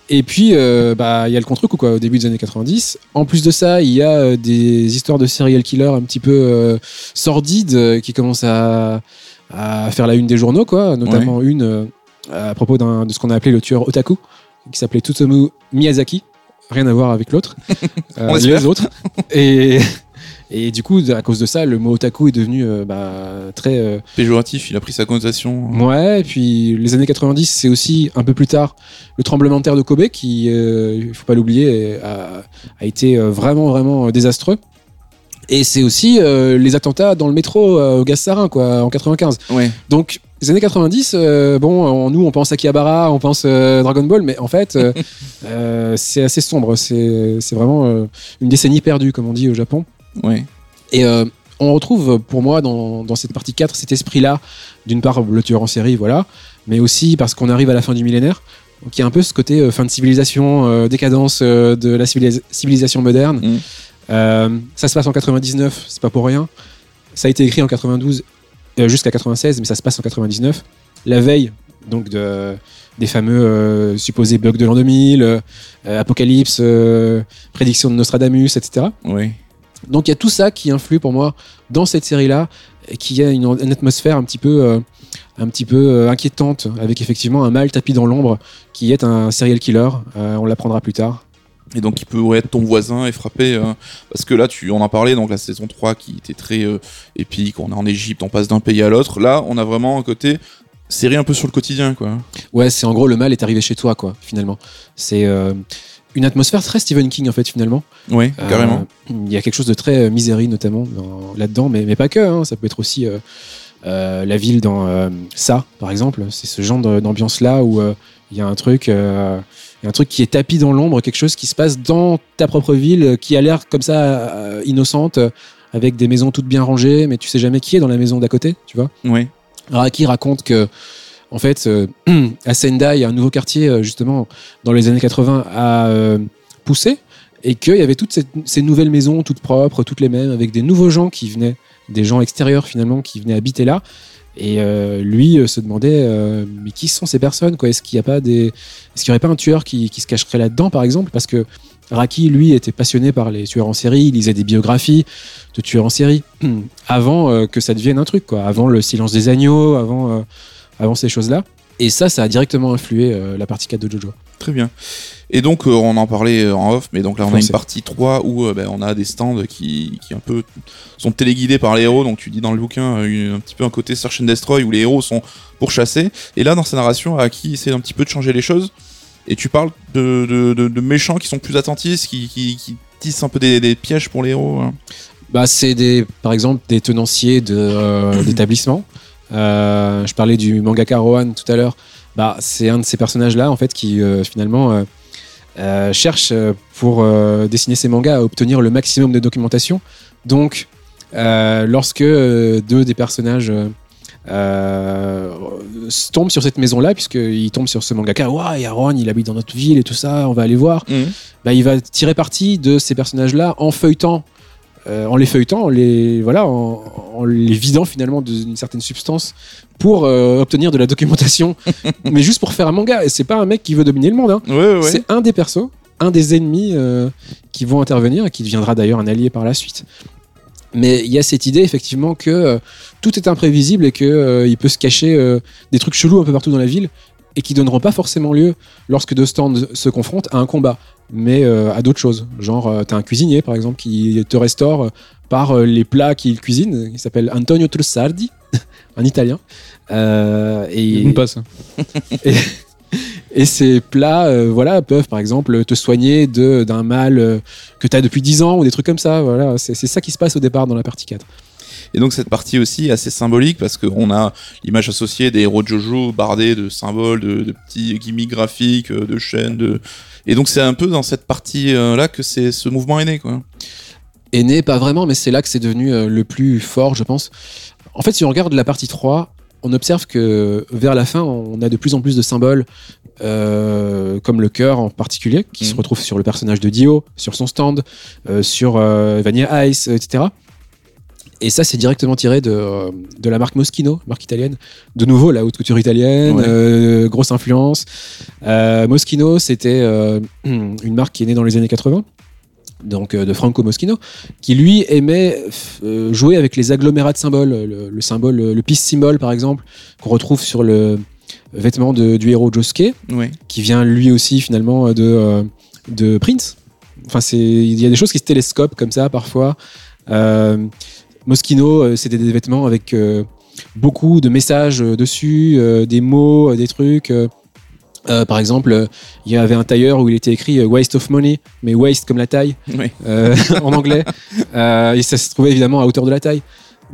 Et puis, euh, bah, il y a le contre-coup quoi, au début des années 90. En plus de ça, il y a euh, des histoires de serial killers un petit peu euh, sordides euh, qui commencent à, à faire la une des journaux, quoi. Notamment une euh, à propos de ce qu'on a appelé le tueur otaku, qui s'appelait Tsutomu Miyazaki. Rien à voir avec l'autre, euh, les autres. Et, Et du coup, à cause de ça, le mot otaku est devenu euh, bah, très. euh, Péjoratif, il a pris sa connotation. Ouais, et puis les années 90, c'est aussi un peu plus tard le tremblement de terre de Kobe qui, euh, il faut pas l'oublier, a, a été euh, vraiment, vraiment euh, désastreux. Et c'est aussi euh, les attentats dans le métro euh, au gaz sarin, quoi, en 95. Ouais. Donc, les années 90, euh, bon, on- nous, on pense à Kiabara, on pense euh, Dragon Ball, mais en fait, euh, euh, c'est assez sombre. C'est vraiment une décennie perdue, comme on dit au Japon. Ouais. Et on retrouve pour moi dans, dans cette partie 4 cet esprit-là, d'une part le tueur en série, voilà, mais aussi parce qu'on arrive à la fin du millénaire. Donc il y a un peu ce côté fin de civilisation, décadence de la civilis- civilisation moderne. Mm. Ça se passe en 99, c'est pas pour rien. Ça a été écrit en 92 euh, jusqu'à 96, mais ça se passe en 99. La veille donc de, des fameux euh, supposés bugs de l'an 2000, euh, apocalypse, euh, prédiction de Nostradamus, etc. Ouais. Donc il y a tout ça qui influe pour moi dans cette série-là, qui a une, une atmosphère un petit peu, euh, un petit peu euh, inquiétante, avec effectivement un mâle tapis dans l'ombre qui est un serial killer. Euh, on l'apprendra plus tard. Et donc, il pourrait être ton voisin et frapper. euh, parce que là, tu on en parlait, donc la saison 3 qui était très euh, épique. On est en Égypte, on passe d'un pays à l'autre. Là, on a vraiment un côté série un peu sur le quotidien, quoi. Ouais, c'est en gros le mal est arrivé chez toi, quoi, finalement. C'est euh, une atmosphère très Stephen King, en fait, finalement. Euh, carrément. Il y a quelque chose de très misérie, notamment, dans- là-dedans, mais, mais pas que. hein. ça peut être aussi la ville dans ça, par exemple. C'est ce genre de- d'ambiance-là où il y a un truc. Il y a un truc qui est tapis dans l'ombre, quelque chose qui se passe dans ta propre ville, euh, qui a l'air comme ça euh, innocente, euh, avec des maisons toutes bien rangées, mais tu sais jamais qui est dans la maison d'à côté, tu vois. Ouais. Araki raconte que, en fait, euh, à Sendai, un nouveau quartier, justement, dans les années 80, a euh, poussé et qu'il y avait toutes ces nouvelles maisons, toutes propres, toutes les mêmes, avec des nouveaux gens qui venaient, des gens extérieurs finalement, qui venaient habiter là. Et euh, lui euh, se demandait, euh, mais qui sont ces personnes Est-ce qu'il n'y y aurait pas un tueur qui, se cacherait là-dedans, par exemple? Parce que Raki, lui, était passionné par les tueurs en série. Il lisait des biographies de tueurs en série avant que ça devienne un truc. Avant le silence des agneaux, avant, avant ces choses-là. Et ça, ça a directement influé la partie 4 de Jojo. Très bien. Et donc, euh, on en parlait euh, en off, mais donc là, on a une partie 3 où euh, ben, on a des stands qui, qui un peu sont téléguidés par les héros. Donc, tu dis dans le bouquin une- un petit peu un côté Search and Destroy où les héros sont pourchassés. Et là, dans sa narration, Aki essaie un petit peu de changer les choses. Et tu parles de, de, de- de méchants qui sont plus attentifs, qui, qui, qui tissent un peu des, des pièges pour les héros. hein. Bah, c'est des, par exemple des tenanciers de, d'établissements. Euh, je parlais du mangaka Rohan tout à l'heure. Bah, c'est un de ces personnages-là en fait qui euh, finalement euh, euh, cherche pour dessiner ses mangas à obtenir le maximum de documentation. Donc, lorsque deux des personnages euh, tombent sur cette maison-là, puisqu'ils tombent sur ce mangaka, waouh, il y a Rohan, il habite dans notre ville et tout ça, on va aller voir bah, il va tirer parti de ces personnages-là en feuilletant, en les feuilletant, en les, voilà, en, en les vidant finalement d'une certaine substance pour euh, obtenir de la documentation, mais juste pour faire un manga. Et c'est pas un mec qui veut dominer le monde, hein. Ouais, ouais, ouais. c'est un des persos, un des ennemis euh, qui vont intervenir et qui deviendra d'ailleurs un allié par la suite. Mais il y a cette idée effectivement que euh, tout est imprévisible et que euh, il peut se cacher euh, des trucs chelous un peu partout dans la ville et qui donneront pas forcément lieu lorsque deux stands se confrontent à un combat, mais euh, à d'autres choses. Genre, euh, t'as un cuisinier par exemple qui te restaure euh, par euh, les plats qu'il cuisine. Il s'appelle Antonio Trussardi, un Italien. Euh, et J'aime pas ça. et ces plats, euh, voilà, peuvent par exemple te soigner de- d'un mal euh, que tu as depuis 10 ans ou des trucs comme ça. Voilà, c'est ça qui se passe au départ dans la partie 4. Et donc cette partie aussi est assez symbolique parce qu'on a l'image associée des héros de Jojo bardés de symboles, de, de petits gimmicks graphiques, de chaînes, de... Et donc c'est un peu dans cette partie là que c'est ce mouvement est né quoi. est né, pas vraiment, mais c'est là que c'est devenu euh, le plus fort, je pense. En fait, si on regarde la partie 3, on observe que vers la fin, on a de plus en plus de symboles, euh, comme le cœur en particulier, qui se retrouve sur le personnage de Dio, sur son stand, euh, sur euh, Vanilla Ice, etc. Et ça, c'est directement tiré de, euh, de la marque Moschino, marque italienne. De nouveau, la haute couture italienne, Ouais. euh, grosse influence. Euh, Moschino, c'était euh, une marque qui est née dans les années 80 donc de Franco Moschino, qui lui aimait jouer avec les agglomérats de symboles, le, le symbole, le peace symbol par exemple, qu'on retrouve sur le vêtement de- du héros Josuke, Ouais. qui vient lui aussi finalement de, de Prince. Enfin, il y a des choses qui se télescopent comme ça parfois. Euh, Moschino, euh, c'était des vêtements avec euh, beaucoup de messages euh, dessus, des mots, des trucs. euh. Par exemple, euh, il y avait un tailleur où il était écrit waste of money, mais waste comme la taille Oui. euh, en anglais. Et ça se trouvait évidemment à hauteur de la taille.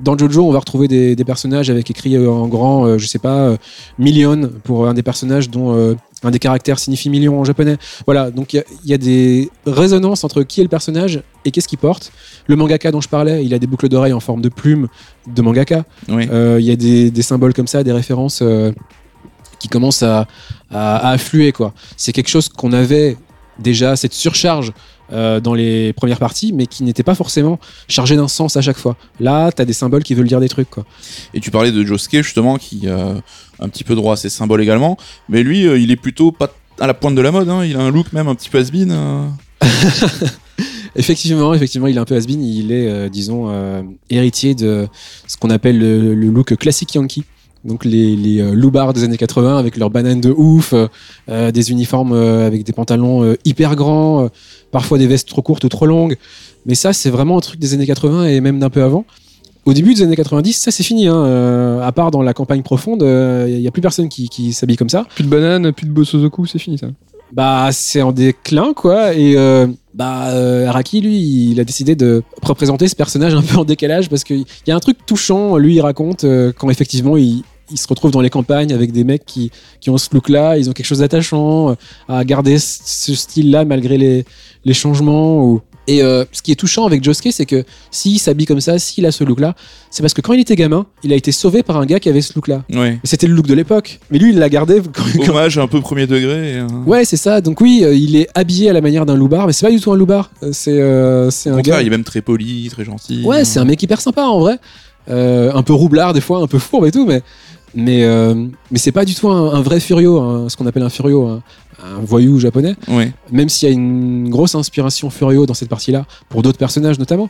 Dans Jojo, on va retrouver des, des personnages avec écrit en grand, je sais pas, million pour un des personnages dont un des caractères signifie million en japonais. Voilà, donc il y a- il y, a des résonances entre qui est le personnage et qu'est-ce qu'il porte. Le mangaka dont je parlais, il a des boucles d'oreilles en forme de plume de mangaka. Oui. Euh, Il y a des, des symboles comme ça, des références euh, qui commencent à, à- à affluer. quoi. C'est quelque chose qu'on avait déjà, cette surcharge euh, dans les premières parties, mais qui n'était pas forcément chargé d'un sens à chaque fois. Là, tu as des symboles qui veulent dire des trucs. Quoi. Et tu parlais de Josuke justement qui a un petit peu droit à ses symboles également, mais lui euh, il est plutôt pas à la pointe de la mode, hein. il a un look même un petit peu has-been. euh. Effectivement, effectivement, il est un peu has-been. Il est, euh, disons, euh, héritier de ce qu'on appelle le, le look classique yankee. Donc les, les euh, loupards des années 80 avec leurs bananes de ouf, euh, euh, des uniformes euh, avec des pantalons hyper grands, parfois des vestes trop courtes ou trop longues. Mais ça, c'est vraiment un truc des années 80 et même d'un peu avant. Au début des années 90, ça c'est fini. Hein. À part dans la campagne profonde, il n'y a plus personne qui, qui s'habille comme ça. Plus de bananes, plus de Bosozoku, c'est fini ça. Bah, c'est en déclin, quoi. Et bah, Araki, lui, il a décidé de représenter ce personnage un peu en décalage parce qu'il y a un truc touchant. Lui, il raconte quand effectivement il, il se retrouve dans les campagnes avec des mecs qui, qui ont ce look-là. Ils ont quelque chose d'attachant euh, à garder ce, style-là malgré les, les changements. Ou... Et euh, ce qui est touchant avec Josuke, c'est que s'il s'habille comme ça, s'il a ce look-là, c'est parce que quand il était gamin, il a été sauvé par un gars qui avait ce look-là. Ouais. C'était le look de l'époque. Mais lui, il l'a gardé quand, quand- Hommage un peu premier degré. et, euh, Ouais, c'est ça. Donc oui, euh, il est habillé à la manière d'un loupard, mais c'est pas du tout un loupard. C'est c'est un gars. il est même très poli, très gentil. Ouais, c'est un mec hyper sympa en vrai. Un peu roublard des fois, un peu fourbe et tout, mais mais euh, mais c'est pas du tout un, un vrai furio, hein, ce qu'on appelle un furio, un, un voyou japonais. Ouais. Même s'il y a une grosse inspiration furio dans cette partie-là, pour d'autres personnages notamment.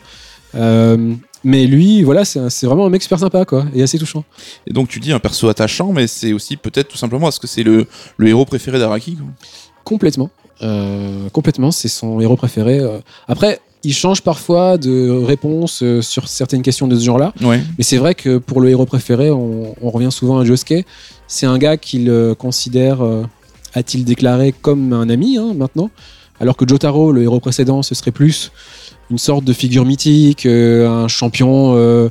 Euh, mais lui, voilà, c'est vraiment un mec super sympa, quoi, et assez touchant. Et donc tu dis un perso attachant, mais c'est aussi peut-être tout simplement parce que c'est le, le héros préféré d'Araki. Complètement. Euh, complètement, c'est son héros préféré. Après, il change parfois de réponse euh, sur certaines questions de ce genre-là. Ouais. Mais c'est vrai que pour le héros préféré, on, on revient souvent à Josuke. C'est un gars qu'il euh, considère, euh, a-t-il déclaré, comme un ami hein, maintenant? Alors que Jotaro, le héros précédent, ce serait plus une sorte de figure mythique, euh, un champion euh,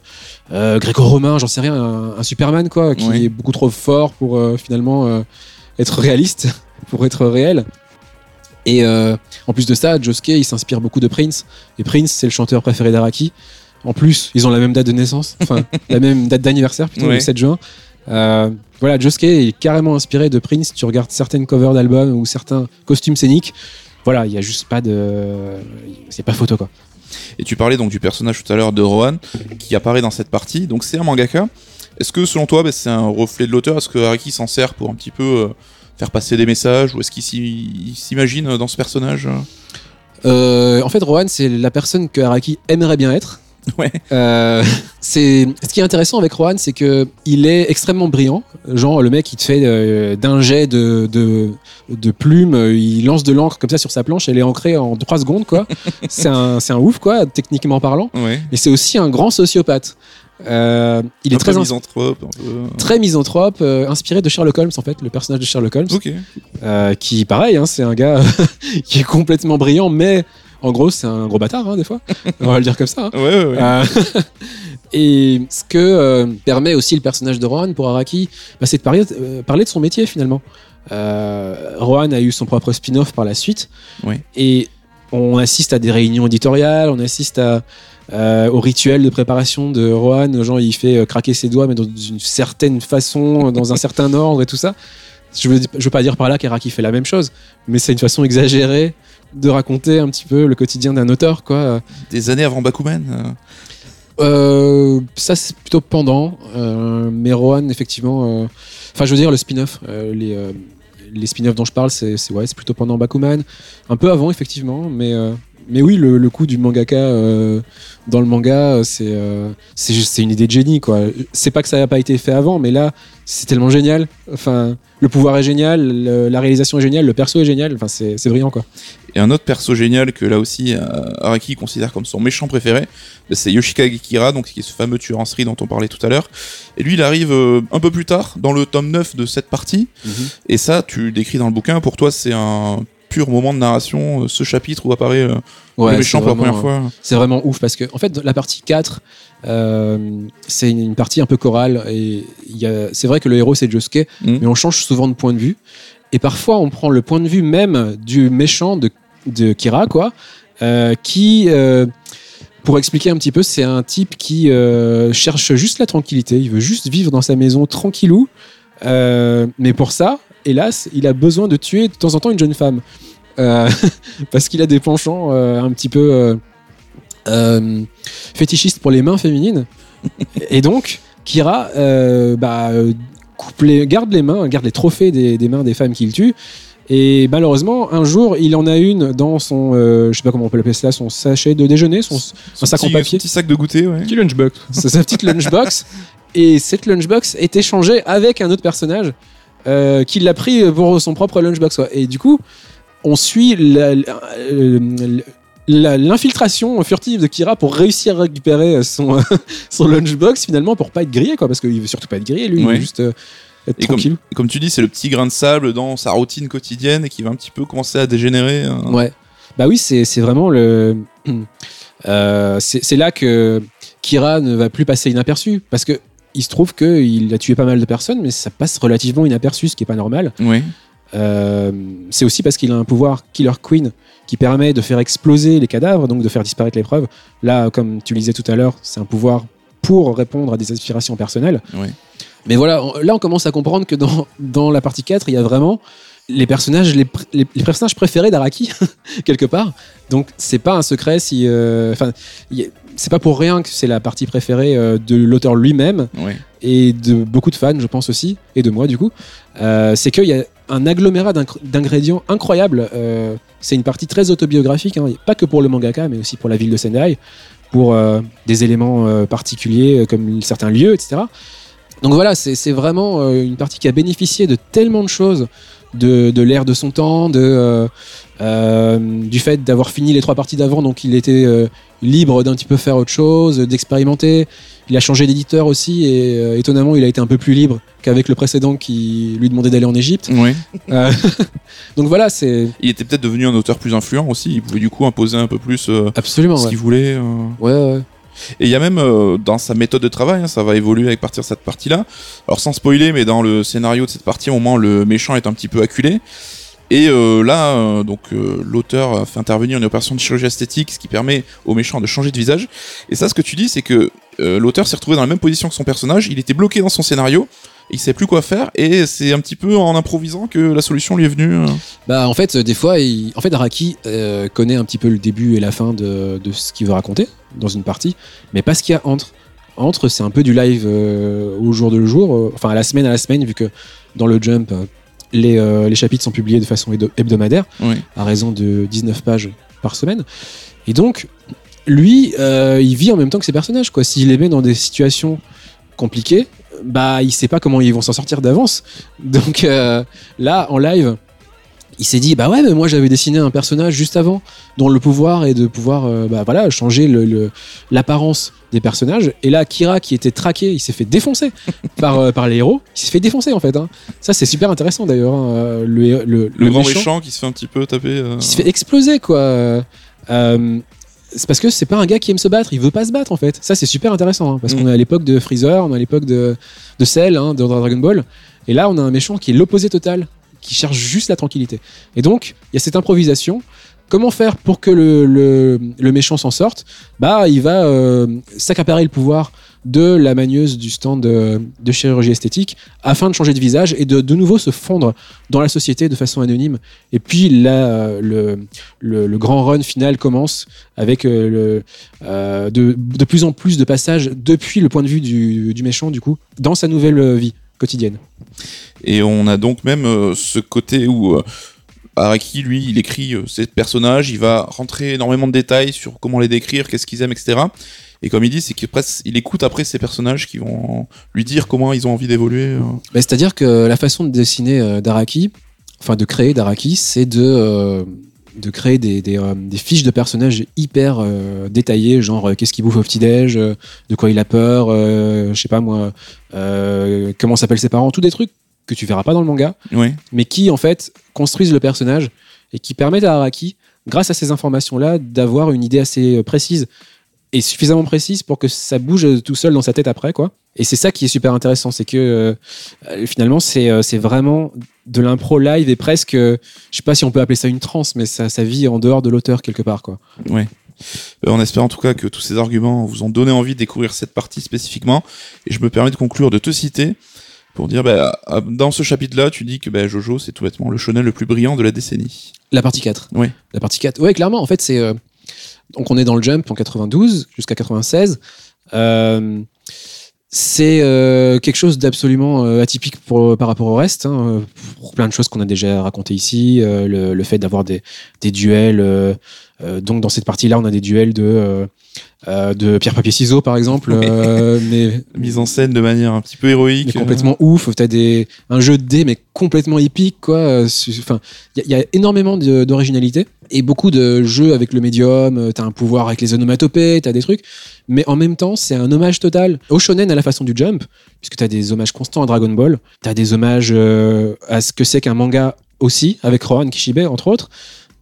euh, gréco-romain, j'en sais rien, un, un Superman quoi, qui est beaucoup trop fort pour finalement être réaliste, pour être réel. Et euh, en plus de ça, Josuke, il s'inspire beaucoup de Prince. Et Prince, c'est le chanteur préféré d'Araki. En plus, ils ont la même date de naissance, enfin la même date d'anniversaire plutôt, Ouais. le 7 juin. Euh, voilà, Josuke est carrément inspiré de Prince. Tu regardes certaines covers d'albums ou certains costumes scéniques. Voilà, il y a juste pas de, c'est pas photo quoi. Et tu parlais donc du personnage tout à l'heure de Rohan qui apparaît dans cette partie. Donc c'est un mangaka. Est-ce que selon toi, bah, c'est un reflet de l'auteur? Est-ce que Araki s'en sert pour un petit peu euh, faire passer des messages Ou est-ce qu'il s'imagine dans ce personnage euh Euh, en fait, Rohan, c'est la personne que Araki aimerait bien être. Ouais. Euh, c'est ce qui est intéressant avec Rohan, c'est que il est extrêmement brillant. Genre le mec, il te fait euh, d'un jet de, de de plumes, euh, il lance de l'encre comme ça sur sa planche, elle est ancrée en 3 secondes quoi. c'est un c'est un ouf quoi, techniquement parlant. Ouais. Et c'est aussi un grand sociopathe. Euh, il est très misanthrope, très misanthrope, euh, inspiré de Sherlock Holmes en fait, le personnage de Sherlock Holmes. Euh, qui pareil, hein, c'est un gars qui est complètement brillant, mais en gros c'est un gros bâtard hein, des fois. On va le dire comme ça. hein. Ouais, ouais, ouais. Et ce que permet aussi le personnage de Rohan pour Araki, bah, c'est de parler, parler de son métier finalement. Rohan a eu son propre spin-off par la suite. Et on assiste à des réunions éditoriales, on assiste à, euh, au rituel de préparation de Rohan. Genre, il fait euh, craquer ses doigts, mais dans une certaine façon, dans un certain ordre et tout ça. Je veux, je veux pas dire par là qu'Araki fait la même chose, mais c'est une façon exagérée de raconter un petit peu le quotidien d'un auteur, quoi. Des années avant Bakuman. euh, ça c'est plutôt pendant, euh, mais Rohan effectivement, enfin je veux dire le spin-off, les, les spin-offs dont je parle c'est ouais, plutôt pendant Bakuman, un peu avant effectivement, mais, mais oui, le, le coup du mangaka euh, dans le manga, euh, c'est euh, une idée de génie, quoi. C'est pas que ça n'a pas été fait avant, mais là, c'est tellement génial. Enfin, le pouvoir est génial, le- la réalisation est géniale, le perso est génial. Enfin, c'est brillant, quoi. Et un autre perso génial que là aussi euh, Araki considère comme son méchant préféré, bah, c'est Yoshikage Kira, donc qui est ce fameux tueur en série dont on parlait tout à l'heure. Et lui, il arrive un peu plus tard, dans le tome 9 de cette partie. Et ça, tu décris dans le bouquin, pour toi, c'est un pur moment de narration, euh, ce chapitre où apparaît euh, Ouais, le méchant pour la première fois. C'est vraiment ouf parce que, en fait, la partie 4, euh, c'est une, partie un peu chorale. Et c'est vrai que le héros, c'est Josuke, Mhm. mais on change souvent de point de vue. Et parfois, on prend le point de vue même du méchant de, de Kira, quoi, euh, qui. euh, pour expliquer un petit peu, c'est un type qui euh, cherche juste la tranquillité. Il veut juste vivre dans sa maison tranquillou. Euh, mais pour ça, hélas, il a besoin de tuer de temps en temps une jeune femme. Euh, parce qu'il a des penchants euh, un petit peu euh, euh, fétichistes pour les mains féminines. Et donc, Kira euh, bah, coupe les, garde les mains, garde les trophées des, des mains des femmes qu'il tue. Et malheureusement, un jour, il en a une dans son, euh, je sais pas comment on peut l'appeler cela, son sachet de déjeuner, son, Son sac en petit- papier. son petit sac de goûter, ouais. Petit lunchbox. c'est sa petite lunchbox. Et cette lunchbox est échangée avec un autre personnage euh, qui l'a pris pour son propre lunchbox. quoi. Et du coup, on suit euh, l'infiltration furtive de Kira pour réussir à récupérer son, son lunchbox finalement pour pas être grillé quoi parce qu'il veut surtout pas être grillé lui il veut juste euh, être Et comme, tranquille et comme tu dis, c'est le petit grain de sable dans sa routine quotidienne et qui va un petit peu commencer à dégénérer. hein. Ouais. Bah oui, c'est vraiment le. Euh, c'est là que Kira ne va plus passer inaperçu. Parce que il se trouve qu'il a tué pas mal de personnes, mais ça passe relativement inaperçu, ce qui est pas normal. Ouais. Euh, c'est aussi parce qu'il a un pouvoir Killer Queen qui permet de faire exploser les cadavres, donc de faire disparaître les preuves. Là, comme tu le disais tout à l'heure, c'est un pouvoir pour répondre à des aspirations personnelles. Ouais. Mais voilà, on- là on commence à comprendre que dans, dans la partie 4, il y a vraiment les personnages, les, pr- les- les personnages préférés d'Araki, quelque part. Donc c'est pas un secret si. euh, Enfin, c'est pas pour rien que c'est la partie préférée euh, de l'auteur lui-même et de beaucoup de fans, je pense aussi, et de moi du coup. Euh, c'est qu'il y a un agglomérat d'ingrédients incroyables. C'est une partie très autobiographique, hein, pas que pour le mangaka, mais aussi pour la ville de Sendai, pour des éléments particuliers comme certains lieux, etc. Donc voilà, c'est vraiment une partie qui a bénéficié de tellement de choses, de, de l'ère de son temps, de, euh, euh, du fait d'avoir fini les trois parties d'avant, donc il était euh, libre d'un petit peu faire autre chose, d'expérimenter. Il a changé d'éditeur aussi et euh, étonnamment il a été un peu plus libre qu'avec le précédent qui lui demandait d'aller en Égypte. Euh, donc voilà, c'est Il était peut-être devenu un auteur plus influent aussi. Il pouvait du coup imposer un peu plus absolument ce ouais. qu'il voulait. Ouais, ouais. Et il y a même euh, dans sa méthode de travail, hein, ça va évoluer avec partir de cette partie-là. Alors sans spoiler, mais dans le scénario de cette partie, au moment le méchant est un petit peu acculé. Et euh, là, euh, donc euh, l'auteur fait intervenir une opération de chirurgie esthétique, ce qui permet au méchant de changer de visage. Et ça, ce que tu dis, c'est que l'auteur s'est retrouvé dans la même position que son personnage. Il était bloqué dans son scénario. Il savait plus quoi faire. Et c'est un petit peu en improvisant que la solution lui est venue. Bah en fait, des fois, il... en fait, Araki connaît un petit peu le début et la fin de, de ce qu'il veut raconter dans une partie, mais pas ce qu'il y a entre. Entre, c'est un peu du live euh, au jour de jour, euh, enfin à la semaine à la semaine, vu que dans le Jump, euh, les, les chapitres sont publiés de façon hebdomadaire, à raison de 19 pages par semaine. Et donc, lui, il vit en même temps que ses personnages. Quoi. S'il les met dans des situations compliquées, bah, il sait pas comment ils vont s'en sortir d'avance. Donc là, en live, il s'est dit bah ouais, mais moi j'avais dessiné un personnage juste avant, dont le pouvoir est de pouvoir euh, bah, voilà changer le- le- l'apparence des personnages. Et là, Kira qui était traqué, il s'est fait défoncer par euh, par les héros. Il s'est fait défoncer en fait. hein. Ça c'est super intéressant d'ailleurs. hein. Le, le, Le, grand méchant. qui se fait un petit peu taper. euh, qui se fait exploser quoi. C'est parce que c'est pas un gars qui aime se battre, il veut pas se battre en fait. Ça c'est super intéressant hein, parce Mm. qu'on est à l'époque de Freezer, on est à l'époque de, de Cell, de Dragon Ball, et là on a un méchant qui est l'opposé total, qui cherche juste la tranquillité. Et donc il y a cette improvisation. Comment faire pour que le, le, méchant s'en sorte? Bah il va euh, s'accaparer le pouvoir de la manieuse du stand de, chirurgie esthétique afin de changer de visage et de de nouveau se fondre dans la société de façon anonyme. Et puis là, le, le, grand run final commence avec euh, euh, de, de plus en plus de passages depuis le point de vue du, du méchant, du coup, dans sa nouvelle vie quotidienne. Et on a donc même euh, ce côté où euh, Araki, lui, il écrit euh, ses personnages, il va rentrer énormément de détails sur comment les décrire, qu'est-ce qu'ils aiment, etc. Et comme il dit, c'est qu'il écoute après ces personnages qui vont lui dire comment ils ont envie d'évoluer. Bah, C'est-à-dire que la façon de dessiner d'Araki, enfin de créer d'Araki, c'est de, de créer des, fiches de personnages hyper détaillées, genre qu'est-ce qu'il bouffe au petit-déj, de quoi il a peur, je sais pas moi, comment s'appellent ses parents, tous des trucs que tu verras pas dans le manga, Ouais. mais qui en fait construisent le personnage et qui permettent à Araki, grâce à ces informations-là, d'avoir une idée assez euh, précise et suffisamment précise pour que ça bouge tout seul dans sa tête après, quoi. Et c'est ça qui est super intéressant, c'est que euh, finalement c'est euh, c'est vraiment de l'impro live et presque, euh, je sais pas si on peut appeler ça une transe, mais ça, ça vit en dehors de l'auteur quelque part, quoi. Euh, on espère en tout cas que tous ces arguments vous ont donné envie de découvrir cette partie spécifiquement. Et je me permets de conclure de te citer pour dire, bah, à- dans ce chapitre-là, tu dis que bah, Jojo, c'est tout bêtement le shonen le plus brillant de la décennie. La partie 4. Oui. La partie 4. Ouais, clairement, en fait, c'est. euh, donc, on est dans le jump en 92 jusqu'à 96. Euh, c'est euh, quelque chose d'absolument atypique pour, par rapport au reste, hein, pour plein de choses qu'on a déjà racontées ici. le, le fait d'avoir des, des duels. donc, dans cette partie-là, on a des duels de, euh, euh, de pierre-papier-ciseaux, par exemple. Euh, mais Mise en scène de manière un petit peu héroïque. mais complètement ouf. T'as des un jeu de dés mais complètement épique quoi. Euh, Enfin, il y, a- il y a énormément d'originalité et beaucoup de jeux avec le médium. euh, T'as un pouvoir avec les onomatopées, t'as des trucs. Mais en même temps, c'est un hommage total au shonen à la façon du Jump, puisque t'as des hommages constants à Dragon Ball. T'as des hommages euh, à ce que c'est qu'un manga aussi, avec Rohan Kishibe entre autres.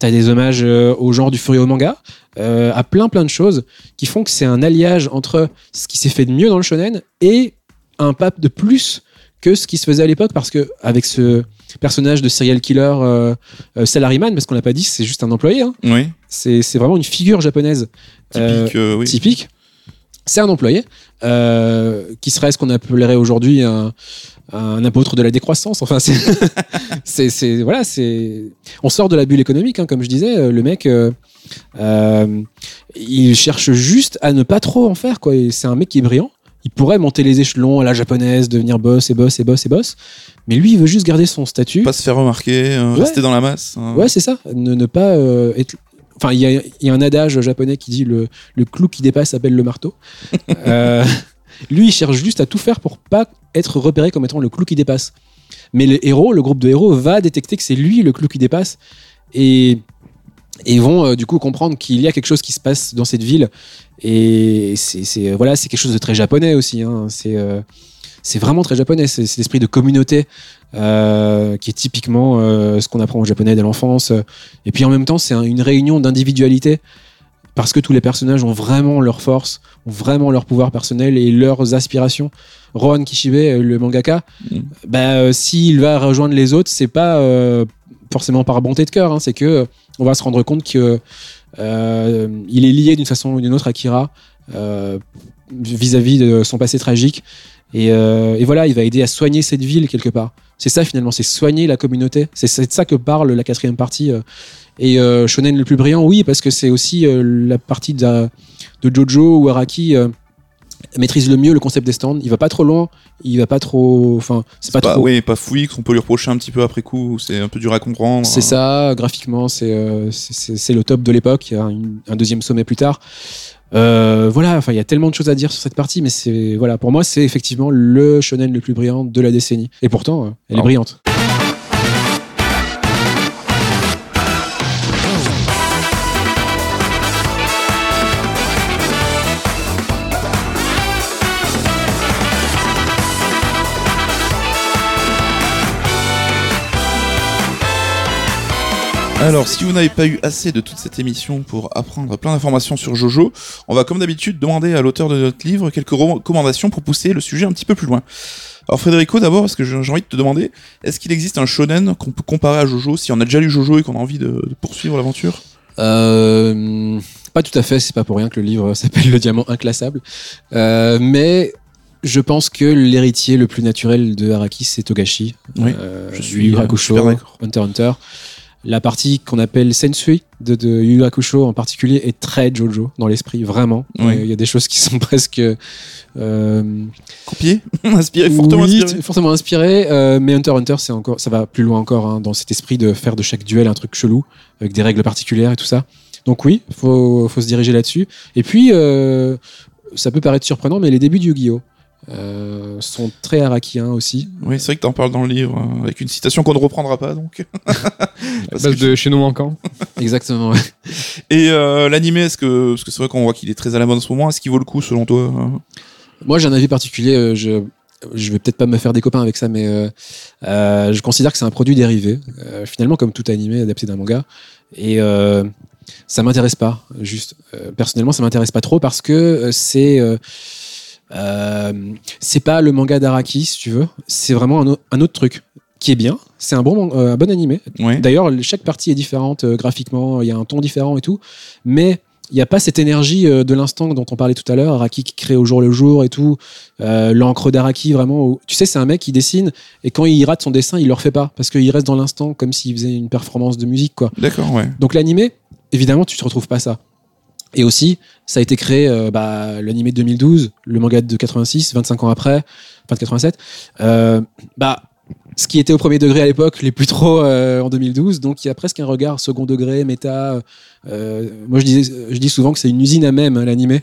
T'as des hommages euh, au genre du Furio manga, euh, à plein plein de choses qui font que c'est un alliage entre ce qui s'est fait de mieux dans le shonen et un pape de plus que ce qui se faisait à l'époque parce que avec ce personnage de serial killer euh, euh, salaryman parce qu'on l'a pas dit c'est juste un employé hein. Oui, c'est vraiment une figure japonaise typique. oui. typique c'est un employé euh, qui serait ce qu'on appellerait aujourd'hui un, un apôtre de la décroissance enfin c'est voilà c'est on sort de la bulle économique hein, comme je disais euh, le mec euh, euh, il cherche juste à ne pas trop en faire quoi c'est un mec qui est brillant il pourrait monter les échelons à la japonaise devenir boss et boss et boss et boss mais lui il veut juste garder son statut Pas se faire remarquer, euh, Ouais. rester dans la masse. hein. Ouais, c'est ça. Ne, ne pas être. Enfin, il y a, il y a un adage japonais qui dit le, le clou qui dépasse s'appelle le marteau. Euh, lui, il cherche juste à tout faire pour pas être repéré comme étant le clou qui dépasse. Mais le héros, le groupe de héros, va détecter que c'est lui le clou qui dépasse et, et vont euh, du coup comprendre qu'il y a quelque chose qui se passe dans cette ville. Et c'est c'est- voilà, c'est quelque chose de très japonais aussi. hein. C'est euh, c'est vraiment très japonais. C'est l'esprit de communauté euh, qui est typiquement euh, ce qu'on apprend au japonais dès l'enfance. Et puis en même temps, c'est un- une réunion d'individualité parce que tous les personnages ont vraiment leur force, ont vraiment leur pouvoir personnel et leurs aspirations. Rohan Kishibe, euh, le mangaka, Mm. bah, euh, s'il va rejoindre les autres, c'est pas euh, forcément par bonté de cœur, hein, c'est que euh, on va se rendre compte que euh, il est lié d'une façon ou d'une autre à Kira vis-à-vis de son passé tragique. Et, euh, et voilà, il va aider à soigner cette ville quelque part. C'est ça finalement, c'est soigner la communauté. C'est de ça que parle la quatrième partie. euh. Et euh, Shonen le plus brillant, oui, parce que c'est aussi euh, la partie de, de Jojo où Araki maîtrise le mieux le concept des stands. Il va pas trop loin, il va pas trop. Enfin, c'est pas Pas, trop. oui, pas fouillis, qu'on peut lui reprocher un petit peu après coup, c'est un peu dur à comprendre. C'est ça, graphiquement, c'est le top de l'époque. Il y a une- un deuxième sommet plus tard. Euh, voilà, enfin, il y a tellement de choses à dire sur cette partie, mais c'est voilà, pour moi, c'est effectivement le shonen le plus brillant de la décennie. Et pourtant, euh, elle est brillante. Alors, si vous n'avez pas eu assez de toute cette émission pour apprendre plein d'informations sur Jojo, on va comme d'habitude demander à l'auteur de notre livre quelques recommandations pour pousser le sujet un petit peu plus loin. Alors Frédérico, d'abord, est-ce que j'ai envie de te demander, est-ce qu'il existe un shonen qu'on peut comparer à Jojo si on a déjà lu Jojo et qu'on a envie de, de poursuivre l'aventure? Euh, pas tout à fait, c'est pas pour rien que le livre s'appelle Le diamant inclassable. Euh, mais je pense que l'héritier le plus naturel de Araki, c'est Togashi. Oui, Euh, je suis, d'accord. Hunter Hunter. La partie qu'on appelle Sensui de, de Yu Hakusho en particulier est très Jojo dans l'esprit, vraiment. Oui. Euh, Il y a des choses qui sont presque. euh, Copié Inspiré, fortement oui, inspiré. t- fortement inspiré. euh, mais Hunter x Hunter, c'est encore, ça va plus loin encore hein, dans cet esprit de faire de chaque duel un truc chelou avec des règles particulières et tout ça. Donc oui, faut, faut se diriger là-dessus. Et puis, ça peut paraître surprenant, mais les débuts de Yu-Gi-Oh euh, sont très arakiens aussi. Oui, c'est vrai que t'en parles dans le livre, euh, avec une citation qu'on ne reprendra pas, donc. À Parce base que- de chez nos manquants. Exactement. ouais. Et euh, l'animé, est-ce que, parce que c'est vrai qu'on voit qu'il est très à la mode en ce moment, est-ce qu'il vaut le coup selon toi euh? Moi, j'ai un avis particulier. euh, Je, je vais peut-être pas me faire des copains avec ça, mais euh, euh, je considère que c'est un produit dérivé. euh, finalement, comme tout animé adapté d'un manga. Et euh, ça m'intéresse pas, juste. Euh, personnellement, ça m'intéresse pas trop parce que euh, c'est. Euh, c'est pas le manga d'Araki, si tu veux. C'est vraiment un, au- un autre truc qui est bien. C'est un bon, euh, un bon animé. Ouais. D'ailleurs, chaque partie est différente euh, graphiquement, il y a un ton différent et tout, mais il n'y a pas cette énergie de l'instant dont on parlait tout à l'heure, Araki qui crée au jour le jour et tout, euh, l'encre d'Araki vraiment, où- tu sais, c'est un mec qui dessine et quand il rate son dessin, il le refait pas parce qu'il reste dans l'instant comme s'il faisait une performance de musique quoi. D'accord, ouais. Donc l'animé, évidemment, tu te retrouves pas ça. Et aussi, ça a été créé, euh, bah, l'animé de 2012, le manga de 86, 25 ans après, fin de 87. Euh, bah, ce qui était au premier degré à l'époque, les plus trop euh, en 2012. Donc il y a presque un regard second degré, méta. Euh, moi, je, dis souvent que c'est une usine à même, hein, l'animé.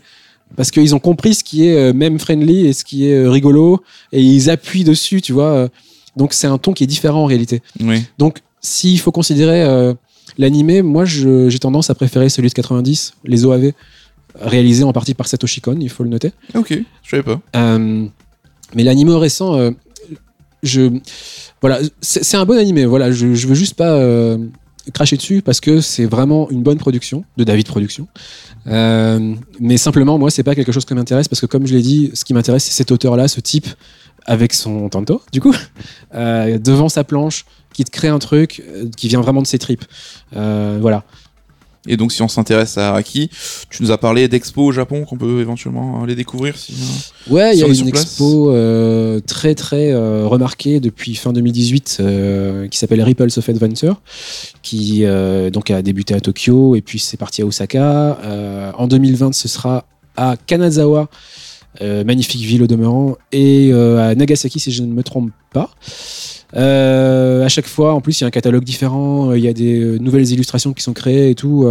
Parce qu'ils ont compris ce qui est même friendly et ce qui est rigolo. Et ils appuient dessus, tu vois. Donc c'est un ton qui est différent en réalité. Oui. Donc, s'il faut considérer l'animé, moi, j'ai tendance à préférer celui de 90, les OAV, réalisés en partie par Satoshi Kon, il faut le noter. Ok, je savais pas. Euh, mais l'animé récent, euh, je, voilà, c'est un bon animé. Voilà, je, je veux juste pas euh, cracher dessus parce que c'est vraiment une bonne production de David Production. Mais simplement, moi, c'est pas quelque chose qui m'intéresse parce que, comme je l'ai dit, ce qui m'intéresse, c'est cet auteur-là, ce type avec son tanto, du coup, euh, devant sa planche, qui te crée un truc euh, qui vient vraiment de ses tripes. Euh, voilà. Et donc, si on s'intéresse à Araki, tu nous as parlé d'expo au Japon qu'on peut éventuellement aller découvrir. Si, Ouais, il y a une expo euh, très très euh, remarquée depuis fin 2018 euh, qui s'appelle Ripples of Adventure, qui donc a débuté à Tokyo et puis c'est parti à Osaka. En 2020, ce sera à Kanazawa, euh, magnifique ville au demeurant, et euh, à Nagasaki si je ne me trompe pas. Euh, à chaque fois, en plus, il y a un catalogue différent, il y a des nouvelles illustrations qui sont créées et tout.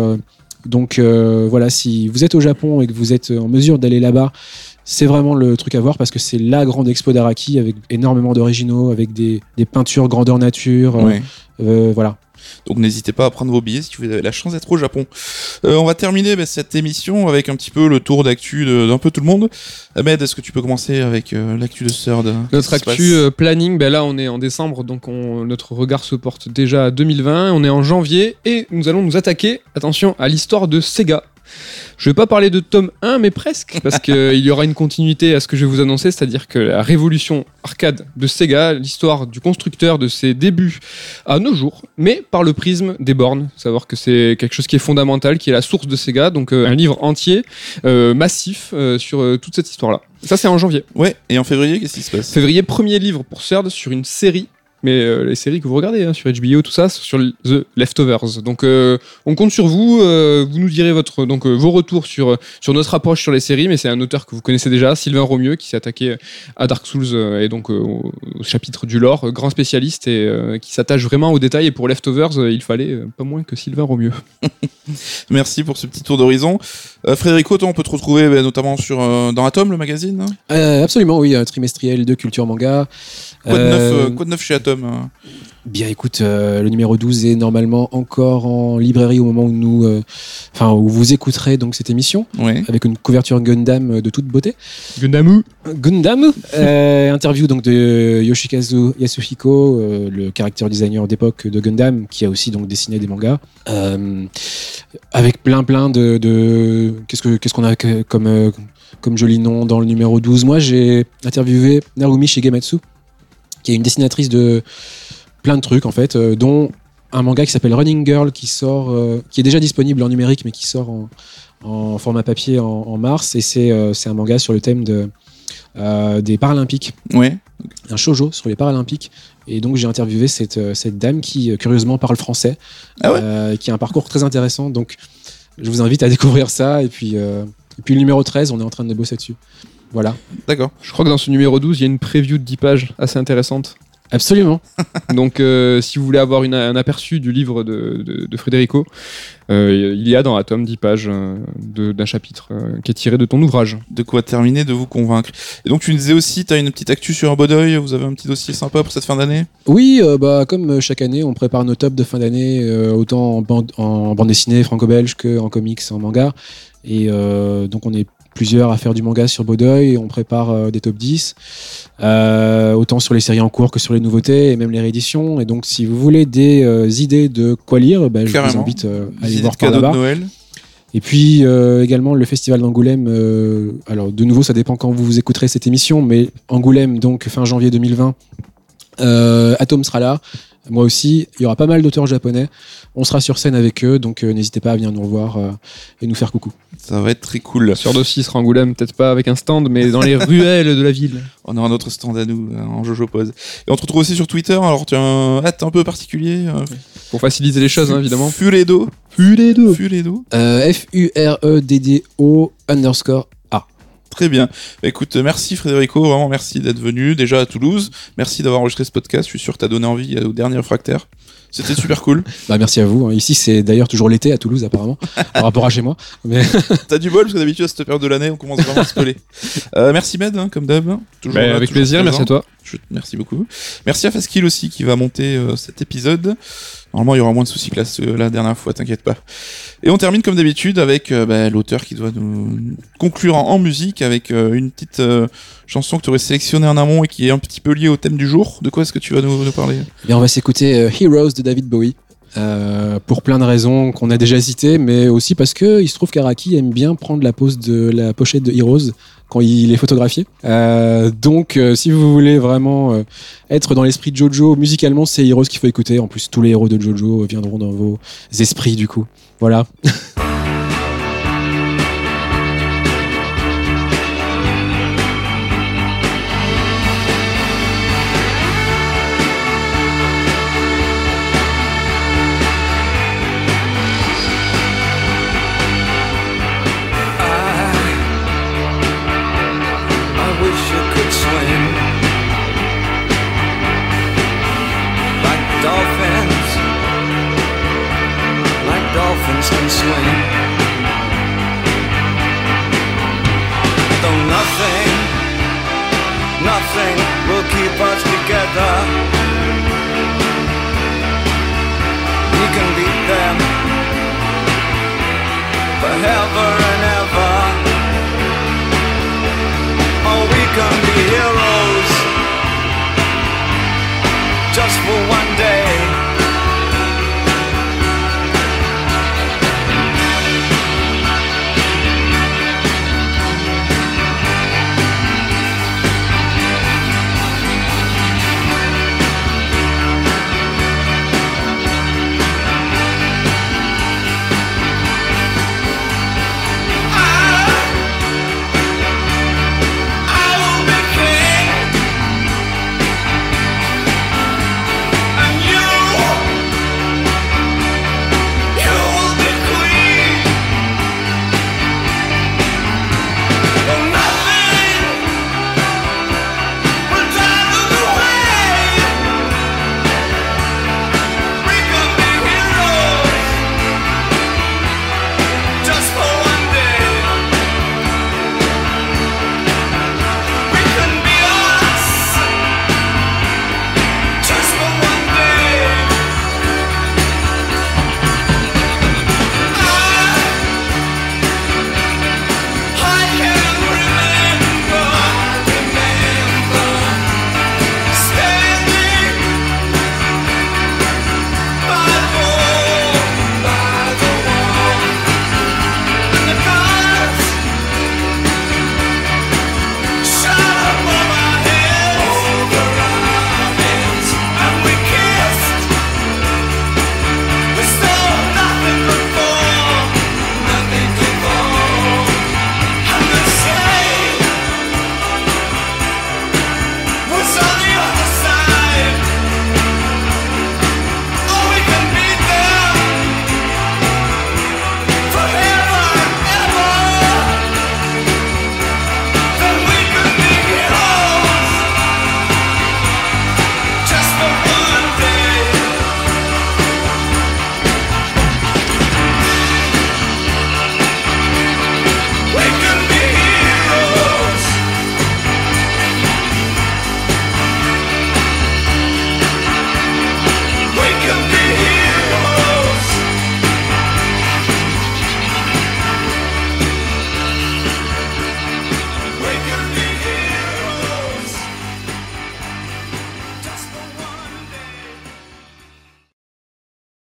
donc voilà, si vous êtes au Japon et que vous êtes en mesure d'aller là-bas, c'est vraiment le truc à voir parce que c'est la grande expo d'Araki avec énormément d'originaux, avec des, des peintures grandeur nature. ouais. voilà. Donc n'hésitez pas à prendre vos billets si vous avez la chance d'être au Japon. Euh, on va terminer bah, cette émission avec un petit peu le tour d'actu d'un peu tout le monde. Ahmed, est-ce que tu peux commencer avec euh, l'actu de Third Notre actu euh, planning, ben là on est en décembre, donc on- notre regard se porte déjà à 2020, on est en janvier et nous allons nous attaquer, attention, à l'histoire de Sega. Je vais pas parler de tome 1, mais presque, parce qu'il y aura une continuité à ce que je vais vous annoncer, c'est-à-dire que la révolution arcade de Sega, l'histoire du constructeur de ses débuts à nos jours, mais par le prisme des bornes, savoir que c'est quelque chose qui est fondamental, qui est la source de Sega, donc euh, un livre entier, euh, massif, euh, sur toute cette histoire-là. Ça c'est en janvier. Ouais, et en février, qu'est-ce qui se passe? Février, premier livre pour Third sur une série. Mais euh, les séries que vous regardez hein, sur HBO, tout ça, sur The Leftovers. Donc euh, on compte sur vous. euh, vous nous direz votre, donc, vos retours sur, sur notre approche sur les séries. Mais c'est un auteur que vous connaissez déjà, Sylvain Romieux, qui s'est attaqué à Dark Souls et donc au, au chapitre du lore, grand spécialiste et qui s'attache vraiment aux détails. Et pour Leftovers, il fallait pas moins que Sylvain Romieux. Merci pour ce petit tour d'horizon. Euh, Frédérico, toi, on peut te retrouver bah, notamment sur, euh, dans Atom, le magazine. hein Euh, absolument, oui, un trimestriel de culture manga. Quoi, de Euh, neuf, euh, quoi de neuf chez Atom Bien, écoute, euh, le numéro 12 est normalement encore en librairie au moment où nous, euh, enfin, où vous écouterez donc cette émission Ouais. avec une couverture Gundam euh, de toute beauté. Gundamu Gundam, euh, interview donc de Yoshikazu Yasuhiko, euh, le character designer d'époque de Gundam, qui a aussi donc dessiné des mangas, euh, avec plein plein de, de- qu'est-ce que qu'est-ce qu'on a comme comme joli nom dans le numéro 12. Moi, j'ai interviewé Narumi Shigematsu, qui est une dessinatrice de plein de trucs en fait, euh, dont un manga qui s'appelle Running Girl qui sort, euh, qui est déjà disponible en numérique mais qui sort en, en format papier en, en mars et c'est euh, un manga sur le thème de euh, des Paralympiques, Ouais. un shoujo sur les Paralympiques Et donc j'ai interviewé cette, cette dame qui curieusement parle français, Ah ouais qui a un parcours très intéressant. Donc je vous invite à découvrir ça. Et puis, et puis le numéro 13, on est en train de bosser dessus. Voilà. D'accord. Je crois que dans ce numéro 12, il y a une preview de 10 pages assez intéressante. Absolument. Donc, euh, si vous voulez avoir une- un aperçu du livre de, de, de Federico, euh, il y a dans Atom 10 pages euh, d'un chapitre euh, qui est tiré de ton ouvrage. De quoi terminer, de vous convaincre. Et donc tu nous disais aussi, tu as une petite actu sur Bodoy, vous avez un petit dossier sympa pour cette fin d'année? Oui, euh, bah, comme chaque année, on prépare nos tops de fin d'année, euh, autant en bande, en bande dessinée franco-belge qu'en comics, en manga. Et euh, donc, on est plusieurs à faire du manga sur Bodoy et on prépare euh, des top 10, euh, autant sur les séries en cours que sur les nouveautés et même les rééditions. Et donc, si vous voulez des euh, idées de quoi lire, bah, je vous invite à aller voir par là-bas. Noël Et puis euh, également le festival d'Angoulême. euh, alors de nouveau, ça dépend quand vous écouterez cette émission, mais Angoulême, donc fin janvier 2020. Euh, Atom sera là, moi aussi. Il y aura pas mal d'auteurs japonais. On sera sur scène avec eux, donc euh, n'hésitez pas à venir nous revoir euh, et nous faire coucou. Ça va être très cool. Sur Dossier sera Angoulême, peut-être pas avec un stand, mais dans les ruelles de la ville. On aura notre stand à nous en Jojo Pose. Et on te retrouve aussi sur Twitter, alors tu as un hâte un peu particulier. euh, Pour faciliter les choses, hein, évidemment. Fuledo. Fuledo. Fuledo. Euh, F-U-R-E-D-D-O underscore. Très bien. Bah, écoute, euh, merci Frédérico, vraiment merci d'être venu déjà à Toulouse. Merci d'avoir enregistré ce podcast. Je suis sûr que t'as donné envie au dernier fractaire. C'était super cool. Bah, merci à vous. Ici, c'est d'ailleurs toujours l'été à Toulouse, apparemment, par rapport à chez moi. Mais T'as du bol parce que d'habitude à cette période de l'année on commence vraiment à se coller. Euh, merci Med, hein, comme d'hab. hein. Toujours Bah, là, avec toujours plaisir, merci à toi. Je- merci beaucoup. Merci à Faskill aussi qui va monter euh, cet épisode. Normalement, il y aura moins de soucis que la, dernière fois, t'inquiète pas. Et on termine comme d'habitude avec euh, bah, l'auteur qui doit nous conclure en, musique avec euh, une petite euh, chanson que tu aurais sélectionnée en amont et qui est un petit peu liée au thème du jour. De quoi est-ce que tu vas nous, parler? Bien, on va s'écouter Heroes de David Bowie. pour plein de raisons qu'on a déjà citées, mais aussi parce que il se trouve qu'Araki aime bien prendre la pose de la pochette de Heroes quand il est photographié. Euh, donc, euh, si vous voulez vraiment euh, être dans l'esprit de Jojo, musicalement, c'est Heroes qu'il faut écouter. En plus, tous les héros de Jojo viendront dans vos esprits, du coup. Voilà.